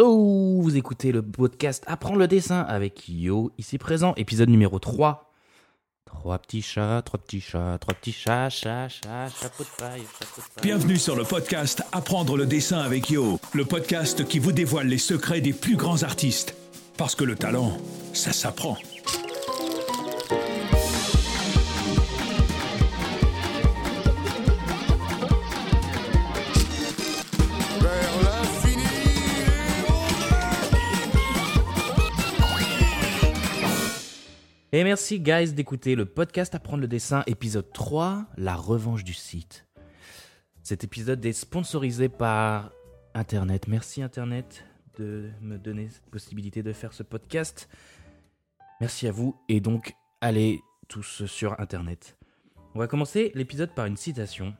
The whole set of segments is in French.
Oh, vous écoutez le podcast Apprendre le dessin avec Yo, ici présent, épisode numéro 3. Trois petits chats, trois petits chats, trois petits chats, chats, chats, chapeau de paille, chapeau de paille. Bienvenue sur le podcast Apprendre le dessin avec Yo, le podcast qui vous dévoile les secrets des plus grands artistes. Parce que le talent, ça s'apprend. Et merci guys d'écouter le podcast Apprendre le dessin, épisode 3, la revanche du site. Cet épisode est sponsorisé par Internet. Merci Internet de me donner cette possibilité de faire ce podcast. Merci à vous et donc allez tous sur Internet. On va commencer l'épisode par une citation.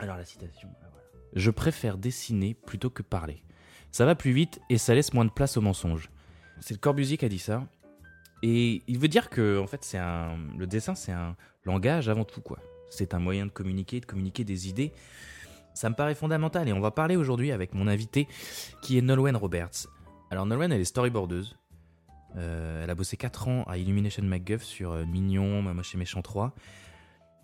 Alors la citation, ah. Je préfère dessiner plutôt que parler. Ça va plus vite et ça laisse moins de place aux mensonges. C'est le Corbusier qui a dit ça. Et il veut dire que en fait, c'est un le dessin, c'est un langage avant tout quoi. C'est un moyen de communiquer, de communiquer des idées. Ça me paraît fondamental et on va parler aujourd'hui avec mon invité qui est Nolwenn Roberts. Alors Nolwenn, elle est storyboardeuse. Euh, elle a bossé 4 ans à Illumination MacGuff sur euh, Mignon, Moche et Méchant 3.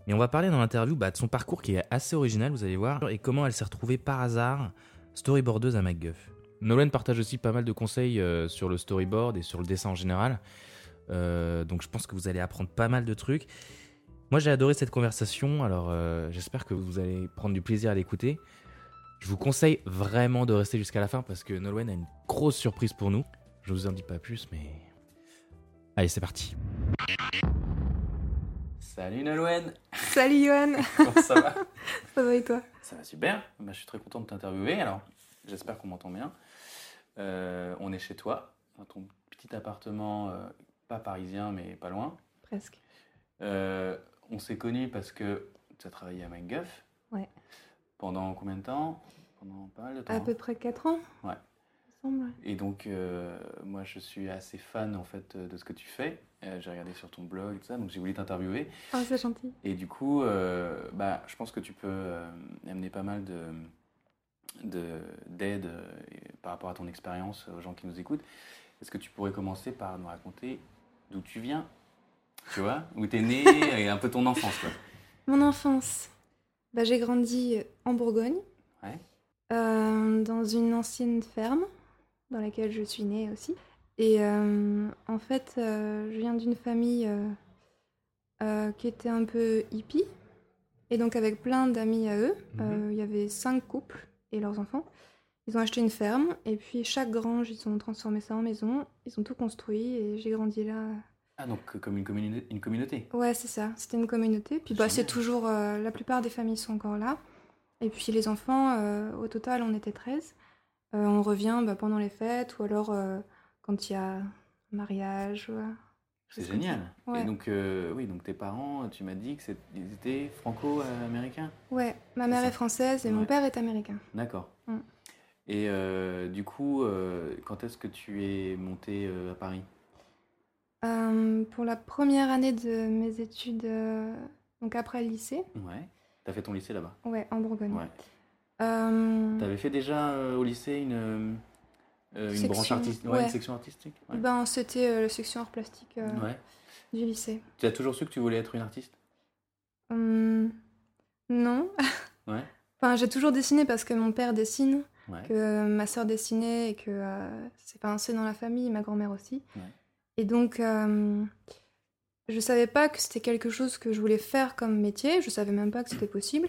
Et on va parler dans l'interview bah, de son parcours qui est assez original, vous allez voir, et comment elle s'est retrouvée par hasard storyboardeuse à MacGuff. Nolwenn partage aussi pas mal de conseils euh, sur le storyboard et sur le dessin en général. Euh, donc je pense que vous allez apprendre pas mal de trucs. Moi j'ai adoré cette conversation, alors euh, j'espère que vous allez prendre du plaisir à l'écouter. Je vous conseille vraiment de rester jusqu'à la fin parce que Nolwenn a une grosse surprise pour nous. Je vous en dis pas plus, mais... Allez, c'est parti. Salut Nolwenn Salut Johan, Comment ça va? Ça va et toi? Ça va super. Bah, je suis très content de t'interviewer. Alors, j'espère qu'on m'entend bien. Euh, on est chez toi, dans ton petit appartement, euh, pas parisien, mais pas loin. Presque. Euh, on s'est connus parce que tu as travaillé à MacGuff. Ouais. Pendant combien de temps? Pendant pas mal de temps. À peu près 4 ans Ouais. Semble. Et donc, euh, moi, je suis assez fan en fait de ce que tu fais. Euh, j'ai regardé sur ton blog et tout ça, donc j'ai voulu t'interviewer. Ah, c'est gentil. Et du coup, bah, je pense que tu peux amener pas mal de de- d'aide par rapport à ton expérience aux gens qui nous écoutent. Est-ce que tu pourrais commencer par nous raconter d'où tu viens Tu vois Où t'es né et un peu ton enfance, quoi. Mon enfance. Bah, j'ai grandi en Bourgogne, Ouais. euh, dans une ancienne ferme, dans laquelle je suis née aussi. Et euh, en fait, euh, je viens d'une famille euh, euh, qui était un peu hippie, et donc avec plein d'amis à eux. Mhm. Euh, Il y avait cinq couples et leurs enfants. Ils ont acheté une ferme, et puis chaque grange, ils ont transformé ça en maison. Ils ont tout construit, et j'ai grandi là. Ah, donc euh, comme une, communi- une communauté Ouais, c'est ça. C'était une communauté. Puis bah, c'est toujours. euh, la plupart des familles sont encore là. Et puis les enfants, euh, au total, on était 13. Euh, on revient bah, pendant les fêtes ou alors quand il y a un mariage. ouais. C'est génial. Ouais. Et donc, euh, oui, donc tes parents, tu m'as dit qu'ils étaient franco-américains? Ouais, ma mère est française et Ouais. mon père est américain. D'accord. Mm. Et euh, du coup, euh, quand est-ce que tu es monté euh, à Paris? Pour la première année de mes études, donc après le lycée, Ouais. T'as fait ton lycée là-bas? Ouais, en Bourgogne. Ouais. T'avais fait déjà au lycée une, euh, une Section, branche artistique ouais, ouais. une section artistique? Ouais. ben, c'était euh, la section art plastique euh, du lycée. Tu as toujours su que tu voulais être une artiste? Hum, non. Ouais. Enfin, j'ai toujours dessiné parce que mon père dessine, Ouais. que ma sœur dessinait et que euh, c'est pas un dans la famille, ma grand-mère aussi. Ouais. Et donc, euh, je savais pas que c'était quelque chose que je voulais faire comme métier, je savais même pas que c'était possible.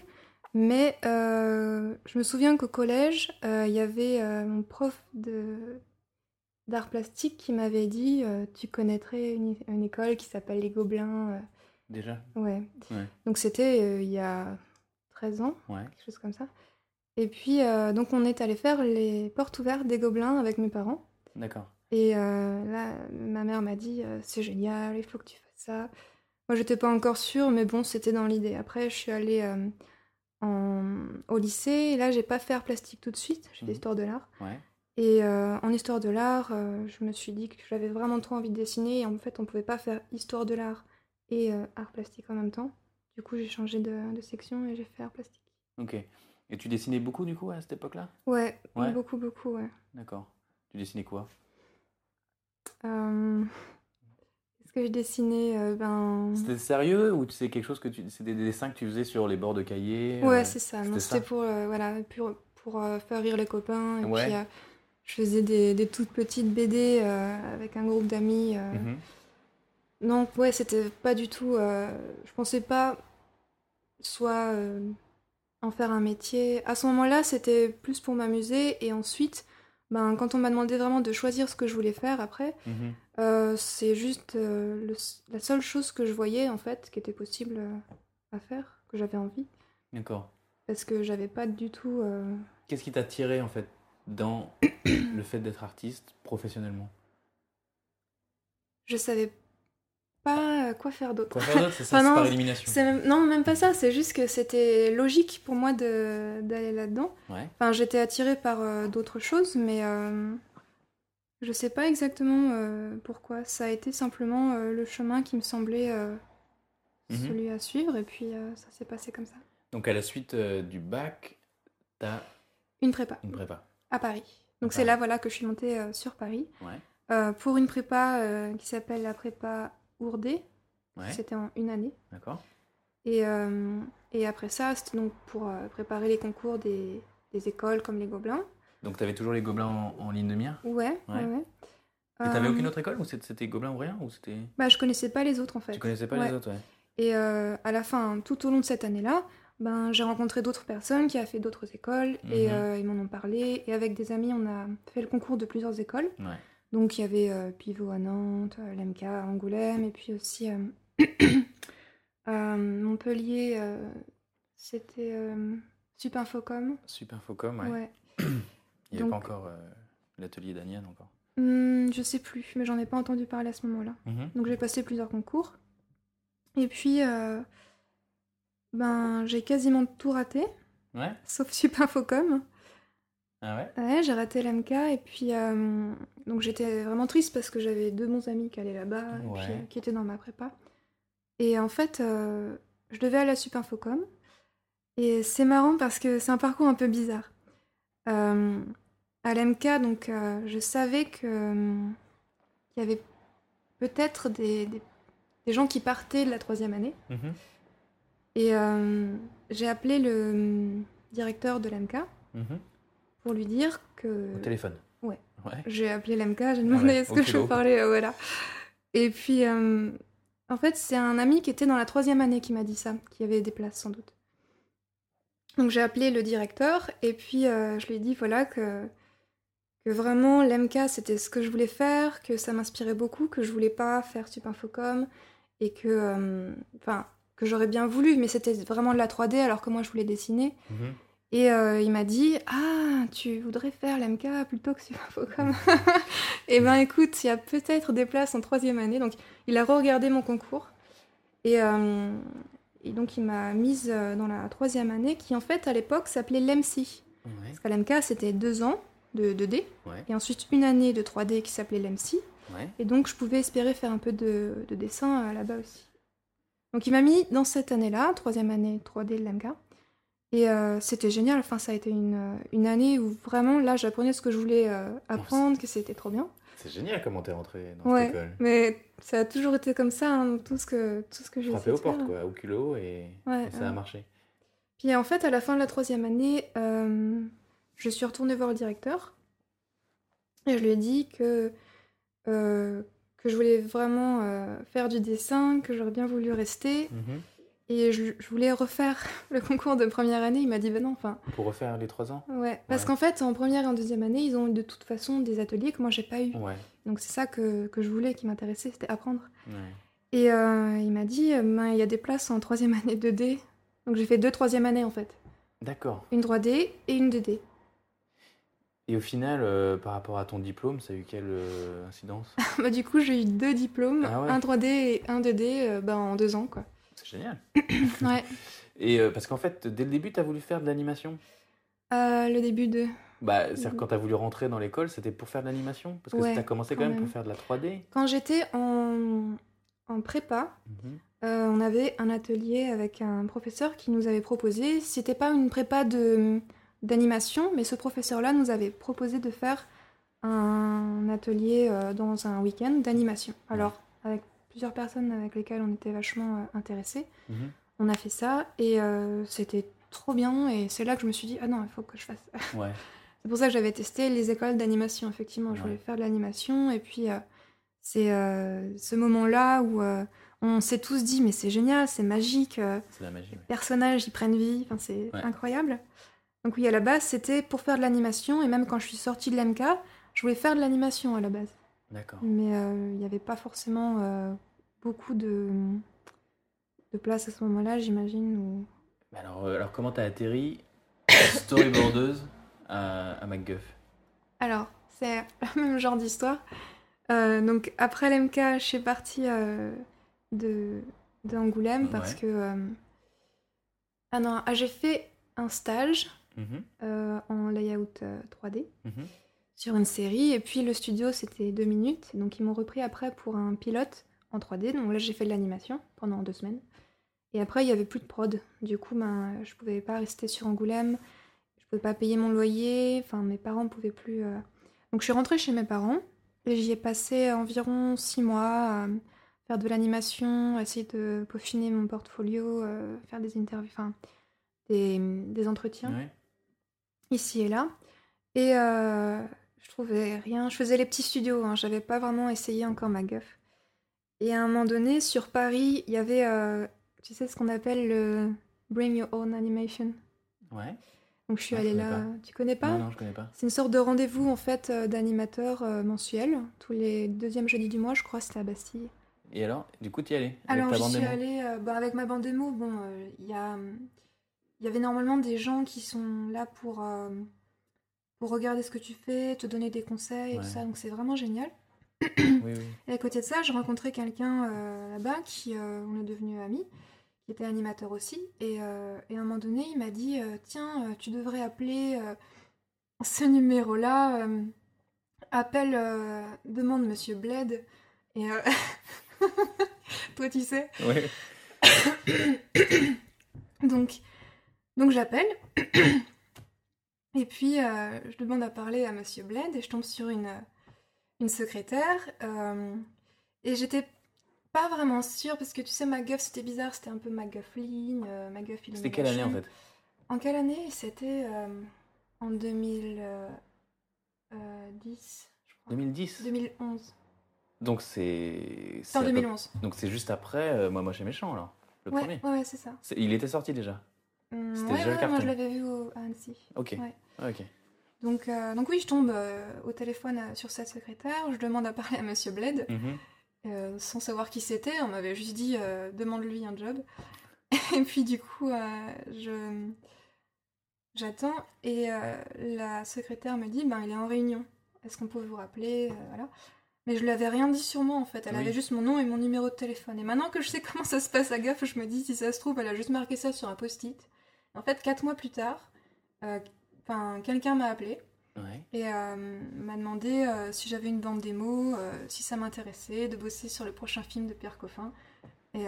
Mais euh, je me souviens qu'au collège, euh, il y avait mon prof de d'art plastique qui m'avait dit Tu connaîtrais une, une école qui s'appelle Les Gobelins. Déjà? Ouais. Ouais. Donc c'était il y a 13 ans, Ouais. quelque chose comme ça. Et puis euh, donc on est allé faire les portes ouvertes des Gobelins avec mes parents. D'accord. Et euh, là, ma mère m'a dit euh, c'est génial, il faut que tu fasses ça. Moi j'étais pas encore sûre, mais bon, c'était dans l'idée. Après, je suis allée euh, en... au lycée, et là j'ai pas fait art plastique tout de suite, j'ai fait Mhm. histoire de l'art. Ouais. Et en histoire de l'art, je me suis dit que j'avais vraiment trop envie de dessiner, et en fait on pouvait pas faire histoire de l'art et art plastique en même temps. Du coup, j'ai changé de, de section et j'ai fait art plastique. Ok. Et tu dessinais beaucoup du coup à cette époque-là? Ouais, Ouais. beaucoup, beaucoup, ouais. D'accord. Tu dessinais quoi? Euh, Qu'est-ce que je dessinais euh, Ben. C'était sérieux ou c'est quelque chose que tu. Des dessins que tu faisais sur les bords de cahiers Ouais, euh, c'est ça. c'était Non, pour, voilà, pour, pour faire rire les copains. Et Ouais. puis, je faisais des, des toutes petites BD avec un groupe d'amis. Mhm. Donc, ouais, c'était pas du tout. je pensais pas soit en faire un métier. À ce moment-là, c'était plus pour m'amuser. Et ensuite, ben, quand on m'a demandé vraiment de choisir ce que je voulais faire après, Mhm. euh, c'est juste euh, le- la seule chose que je voyais en fait qui était possible euh, à faire, que j'avais envie. D'accord. Parce que j'avais pas du tout. Qu'est-ce qui t'a tiré en fait dans le fait d'être artiste professionnellement? Je savais pas euh, quoi faire d'autre. Quoi faire d'autre C'est ça, c'est non, par élimination. C'est même- Non, même pas ça, c'est juste que c'était logique pour moi de- d'aller là-dedans. Ouais. Enfin, j'étais attirée par euh, d'autres choses, mais euh, je sais pas exactement euh, pourquoi. Ça a été simplement le chemin qui me semblait Mhm. celui à suivre, et puis ça s'est passé comme ça. Donc à la suite du bac, t'as Une prépa une prépa. à Paris. Donc À c'est Paris. là voilà que je suis montée sur Paris Ouais. Pour une prépa qui s'appelle la prépa Ourdé. Ouais. C'était en une année. D'accord. Et, euh, et après ça, c'était donc pour euh, préparer les concours des, des écoles comme les Gobelins. Donc t'avais toujours les gobelins en, en ligne de mire? Ouais, ouais, Ouais. Et t'avais Euh, aucune autre école ou c'était gobelins ou rien ou c'était Bah, je connaissais pas les autres en fait. Tu connaissais pas Ouais. les autres ouais. Et euh, à la fin, tout au long de cette année-là, ben, j'ai rencontré d'autres personnes qui ont fait d'autres écoles et Mhm. ils m'en ont parlé. Et avec des amis, on a fait le concours de plusieurs écoles. Ouais. Donc il y avait euh, Pivot à Nantes, euh, l'MK à Angoulême, et puis aussi à Montpellier, euh, c'était euh, Supinfocom. Super Focom, ouais. Ouais. Il n'y avait pas encore l'atelier d'Aniane encore. Hmm, je sais plus, mais j'en ai pas entendu parler à ce moment-là. Mhm. Donc j'ai passé plusieurs concours. Et puis, euh, ben, j'ai quasiment tout raté, Ouais. sauf Supinfocom. Ah ouais? Ouais, j'ai raté l'MK et puis euh, donc j'étais vraiment triste parce que j'avais deux bons amis qui allaient là-bas et puis, euh, qui étaient dans ma prépa. Et en fait, euh, je devais aller à Supinfocom et c'est marrant parce que c'est un parcours un peu bizarre. À l'MK, donc je savais que qu'il y avait peut-être des, des- des gens qui partaient de la troisième année Mhm. et j'ai appelé le directeur de l'MK Mhm. Pour lui dire que Au téléphone. Ouais. Ouais. j'ai appelé l'MK, j'ai demandé ouais, est-ce que je peux parler, euh, voilà. Et puis, euh, en fait, c'est un ami qui était dans la troisième année qui m'a dit ça, qui avait des places sans doute. Donc j'ai appelé le directeur et puis euh, je lui ai dit voilà que, que vraiment l'MK c'était ce que je voulais faire, que ça m'inspirait beaucoup, que je voulais pas faire Supinfocom et que, euh, enfin, que j'aurais bien voulu, mais c'était vraiment de la 3D alors que moi je voulais dessiner. Mhm. Et euh, il m'a dit Ah, tu voudrais faire l'MK plutôt que Supinfocom Eh ben écoute, il y a peut-être des places en troisième année. Donc il a re-regardé mon concours. Et, euh, et donc il m'a mise euh, dans la troisième année qui en fait à l'époque s'appelait l'EMC. Ouais. Parce qu'à l'MK c'était deux ans de 2D Ouais. et ensuite une année de 3D qui s'appelait l'EMC. Ouais. Et donc je pouvais espérer faire un peu de, de dessin là-bas aussi. Donc il m'a mis dans cette année-là, troisième année 3D de l'MK. Et euh, c'était génial, enfin ça a été une, euh, une année où vraiment là j'apprenais ce que je voulais euh, apprendre, que c'était trop bien. C'est génial comment t'es rentré dans Ouais, cette école. mais ça a toujours été comme ça, hein, tout ce que, tout ce que j'ai essayé aux portes quoi, au culot et, Ouais, et ça ouais. a marché. Puis en fait, à la fin de la troisième année, euh, je suis retournée voir le directeur et je lui ai dit que, que je voulais vraiment faire du dessin, que j'aurais bien voulu rester Mhm. Et je, je voulais refaire le concours de première année. Il m'a dit, ben non, enfin, Pour refaire les trois ans ouais. Parce Ouais. qu'en fait, en première et en deuxième année, ils ont eu de toute façon des ateliers que moi j'ai pas eu. Ouais. Donc c'est ça que, que je voulais, qui m'intéressait, c'était apprendre. ouais. Et euh, il m'a dit, euh, ben, il y a des places en troisième année 2D. Donc j'ai fait deux troisième années en fait. D'accord. Une 3D et une 2D. Et au final, euh, par rapport à ton diplôme, ça a eu quelle euh, incidence? Bah, du coup, j'ai eu deux diplômes, Ah ouais. un 3D et un 2D euh, bah, en deux ans. quoi. C'est génial. Ouais. Et euh, parce qu'en fait, dès le début, t'as voulu faire de l'animation? Euh, le début de. Bah, c'est-à-dire quand t'as voulu rentrer dans l'école, c'était pour faire de l'animation? Parce que Ouais, t'as commencé quand quand même, même. pour faire de la 3D Quand j'étais en, en prépa, Mhm. euh, on avait un atelier avec un professeur qui nous avait proposé, c'était pas une prépa de d'animation, mais ce professeur-là nous avait proposé de faire un atelier dans un week-end d'animation. Alors, avec plusieurs personnes avec lesquelles on était vachement euh, intéressés, Mhm. on a fait ça et euh, c'était trop bien. Et c'est là que je me suis dit, ah non, il faut que je fasse. Ouais. c'est pour ça que j'avais testé les écoles d'animation, effectivement. Je Ouais. voulais faire de l'animation. Et puis, euh, c'est euh, ce moment-là où euh, on s'est tous dit, mais c'est génial, c'est magique. C'est la magie. ouais. personnages ils prennent vie, enfin, c'est Ouais. incroyable. Donc oui, à la base, c'était pour faire de l'animation, et même quand je suis sortie de l'MK, je voulais faire de l'animation à la base. D'accord. Mais il n'y avait pas forcément beaucoup de, de place à ce moment-là, j'imagine. Ou... Alors, euh, alors comment t'as atterri storyboardeuse à, à MacGuff? Alors, c'est le même genre d'histoire. Euh, donc après l'MK, je suis partie euh, de d'Angoulême parce Ouais. que... euh, Ah non, ah, j'ai fait un stage Mhm, en layout euh, 3D. mhm. sur une série. Et puis le studio, c'était deux minutes. Donc ils m'ont repris après pour un pilote en 3D. Donc là, j'ai fait de l'animation pendant deux semaines. Et après, il n'y avait plus de prod. Du coup, ben, je pouvais pas rester sur Angoulême. Je pouvais pas payer mon loyer. Enfin, mes parents ne pouvaient plus. euh. Donc je suis rentrée chez mes parents. Et j'y ai passé environ six mois à faire de l'animation, essayer de peaufiner mon portfolio, euh, faire des interviews, enfin des, des entretiens Ouais. ici et là. Et euh, je trouvais rien. Je faisais les petits studios, hein. j'avais pas vraiment essayé encore ma gueuf. Et à un moment donné, sur Paris, il y avait, euh, tu sais, ce qu'on appelle le Bring Your Own Animation? Ouais. Donc je suis Ah, je allée là. pas. Tu connais pas? Non, non, je connais pas. C'est une sorte de rendez-vous en fait euh, d'animateurs euh, mensuels. Tous les deuxièmes jeudis du mois, je crois, c'était à Bastille. Et alors, du coup, t'y allais avec Alors ta bande suis démo? allée euh, bah, avec ma bande démo. Bon, euh, il y a, il y avait normalement des gens qui sont là pour pour regarder ce que tu fais, te donner des conseils et tout ça. Donc c'est vraiment génial. Oui, oui. Et à côté de ça, j'ai rencontré quelqu'un euh, là-bas qui euh, on est devenu amis, qui était animateur aussi. Et, euh, et à un moment donné, il m'a dit tiens, tu devrais appeler ce numéro-là. appelle, demande Monsieur Bled. Et toi, tu sais. Ouais. Donc, donc j'appelle. et puis, je demande à parler à Monsieur Bled et je tombe sur une, une secrétaire. euh, et j'étais pas vraiment sûre parce que tu sais, MacGuff c'était bizarre, c'était un peu MacGuffline, euh, MacGuff C'était quelle année en fait? En quelle année? C'était euh, en 2010, je crois. 2010 2011. Donc c'est. C'est en à peu- 2011. Donc c'est juste après euh, Moi Moche et Méchant alors Le Ouais, premier ouais, ouais, c'est ça. Il était sorti déjà? Hum, C'était ouais, déjà le ouais, moi carton. je l'avais vu au, à Annecy. Ok. Ah, ok. Donc, euh, donc oui, je tombe euh, au téléphone euh, sur cette secrétaire, je demande à parler à Monsieur Bled, Mhm. sans savoir qui c'était, on m'avait juste dit demande-lui un job. Et puis du coup, je j'attends et la secrétaire me dit ben il est en réunion. Est-ce qu'on peut vous rappeler Voilà. Mais je lui avais rien dit sur moi en fait. Elle Oui. avait juste mon nom et mon numéro de téléphone. Et maintenant que je sais comment ça se passe à gaffe, je me dis si ça se trouve, elle a juste marqué ça sur un post-it. En fait, quatre mois plus tard, euh, enfin quelqu'un m'a appelé Ouais. et euh, m'a demandé euh, si j'avais une bande démo, euh, si ça m'intéressait de bosser sur le prochain film de Pierre Coffin. Et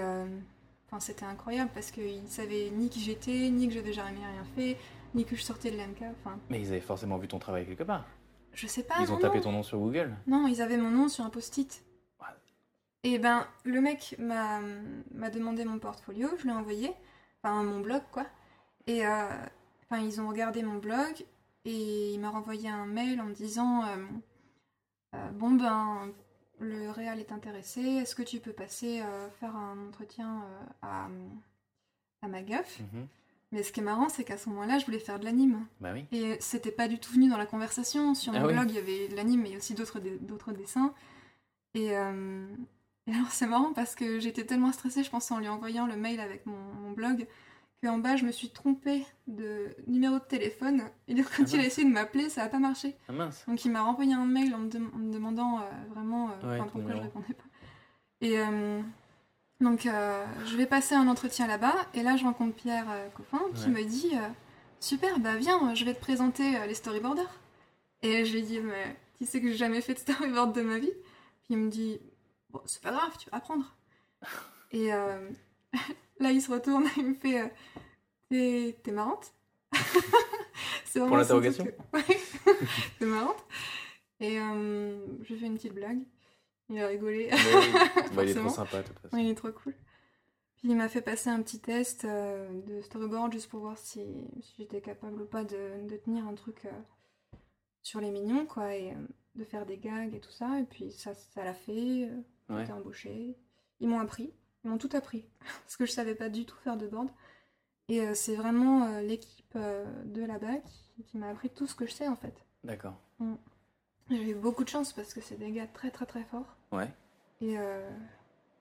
enfin, c'était incroyable parce qu'il savait ni qui j'étais, ni que j'avais jamais rien fait, ni que je sortais de l'MK. Enfin, Mais ils avaient forcément vu ton travail quelque part. je sais pas. ils ont non, tapé non. ton nom sur Google. Non, ils avaient mon nom sur un post-it. Ouais. Et ben, le mec m'a m'a demandé mon portfolio, je l'ai envoyé, enfin mon blog quoi. Et euh, enfin, ils ont regardé mon blog et il m'a renvoyé un mail en me disant euh, euh, Bon ben, le réal est intéressé, est-ce que tu peux passer euh, faire un entretien à, à ma gaffe Mhm. Mais ce qui est marrant, c'est qu'à ce moment-là, je voulais faire de l'anime. Bah oui. Et c'était pas du tout venu dans la conversation. Sur mon Ah oui. blog, il y avait de l'anime, mais aussi d'autres dessins. Et, euh, et alors, c'est marrant parce que j'étais tellement stressée, je pense, en lui envoyant le mail avec mon, mon blog, qu'en bas, je me suis trompée de numéro de téléphone. Et donc, quand Ah il a essayé de m'appeler, ça a pas marché. Ah mince. Donc, il m'a renvoyé un mail en me, dem- en me demandant euh, vraiment euh, Ouais, pourquoi je numéro. répondais pas. Et euh, donc, je vais passer un entretien là-bas. Et là, je rencontre Pierre Coffin qui Ouais. me dit Super, bah viens, je vais te présenter les storyboarders. Et je lui dis Mais tu sais que j'ai jamais fait de storyboard de ma vie? Puis il me dit Bon, c'est pas grave, tu vas apprendre. Et là, il se retourne et il me fait euh, T'es marrante C'est son l'interrogation truc. Ouais, t'es marrante. Et euh, j'ai fait une petite blague. Il a rigolé. Bah, il est trop sympa, de toute façon. Ouais, il est trop cool. Puis il m'a fait passer un petit test euh, de storyboard juste pour voir si, si j'étais capable ou pas de, de tenir un truc euh, sur les mignons, quoi, et euh, de faire des gags et tout ça. Et puis ça, ça l'a fait. euh, j'ai Ouais. été embauchée. Ils m'ont appris. Ils m'ont tout appris. Parce que je savais pas du tout faire de board. Et euh, c'est vraiment euh, l'équipe euh, de là-bas qui, qui m'a appris tout ce que je sais en fait. D'accord. J'ai eu beaucoup de chance parce que c'est des gars très très très forts. Ouais. Et euh,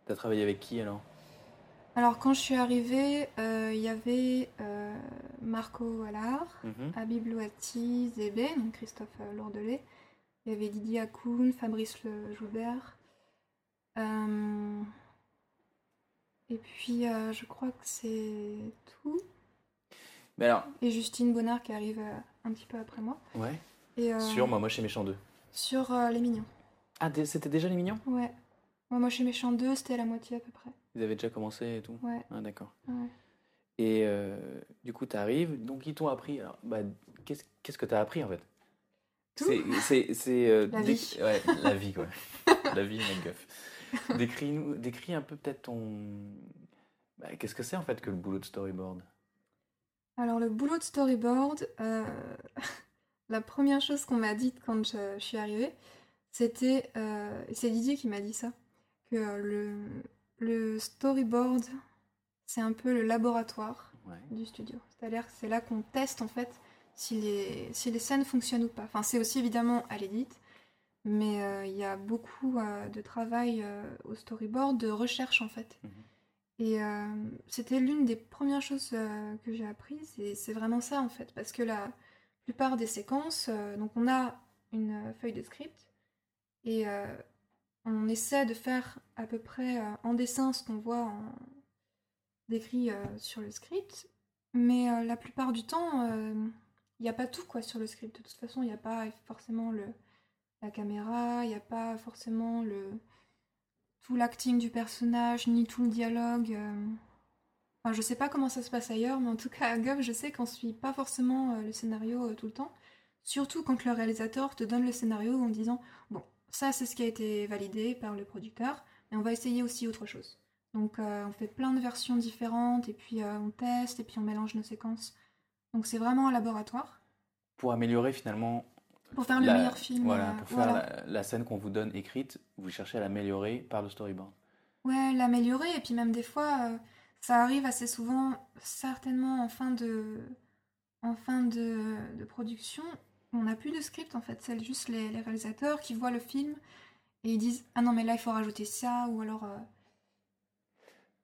T'as travaillé avec qui alors? Alors quand je suis arrivée, euh, il y avait euh, Marco Allard, Mhm. Habib Louati, Zébé, donc Christophe Lourdelet. Il y avait Didier Akoun, Fabrice Le Joubert. Euh, Et puis euh, je crois que c'est tout. Mais alors, Et Justine Bonnard qui arrive euh, un petit peu après moi. ouais. Et, euh, Sur Moi, moi chez Méchant 2. Sur euh, Les Mignons. Ah, dé- c'était déjà les mignons? Ouais. Moi, moi chez Méchant 2, c'était à la moitié à peu près. Ils avaient déjà commencé et tout? Ouais. Ah, d'accord. ouais. Et euh, du coup, t'arrives, donc ils t'ont appris. Alors, bah, qu'est-ce qu'est-ce que t'as appris en fait? Tout? C'est- C'est. c'est, euh, La vie. Ouais, la vie, quoi. la vie, MacGuff. Décris-nous, décris un peu peut-être ton. Bah, Qu'est-ce que c'est en fait que le boulot de storyboard? Alors, le boulot de storyboard, euh, la première chose qu'on m'a dite quand je, je suis arrivée, c'était. euh, c'est Didier qui m'a dit ça, que le, le storyboard, c'est un peu le laboratoire Ouais. du studio. C'est-à-dire que c'est là qu'on teste en fait si les, si les scènes fonctionnent ou pas. Enfin, c'est aussi évidemment à l'édit, mais euh, il y a beaucoup euh, de travail euh, au storyboard, de recherche en fait. Mhm. Et c'était l'une des premières choses que j'ai apprises, et c'est vraiment ça en fait, parce que la plupart des séquences, donc on a une feuille de script, et on essaie de faire à peu près en dessin ce qu'on voit en... décrit sur le script, mais la plupart du temps, il n'y a pas tout quoi sur le script. De toute façon, il n'y a pas forcément le, la caméra, il n'y a pas forcément le, tout l'acting du personnage, ni tout le dialogue. euh. Enfin, je sais pas comment ça se passe ailleurs, mais en tout cas à Gov, je sais qu'on suit pas forcément euh, le scénario euh, tout le temps. Surtout quand le réalisateur te donne le scénario en disant Bon, ça c'est ce qui a été validé par le producteur, mais on va essayer aussi autre chose. Donc on fait plein de versions différentes, et puis on teste, et puis on mélange nos séquences. Donc c'est vraiment un laboratoire Pour améliorer finalement. Pour faire le la- meilleur film. Voilà, euh, pour faire voilà. La, la scène qu'on vous donne écrite, vous cherchez à l'améliorer par le storyboard. Ouais, l'améliorer, et puis même des fois, euh, ça arrive assez souvent, certainement en fin de, en fin de, de production, on n'a plus de script en fait, c'est juste les, les réalisateurs qui voient le film et ils disent Ah non, mais là il faut rajouter ça, ou alors, euh,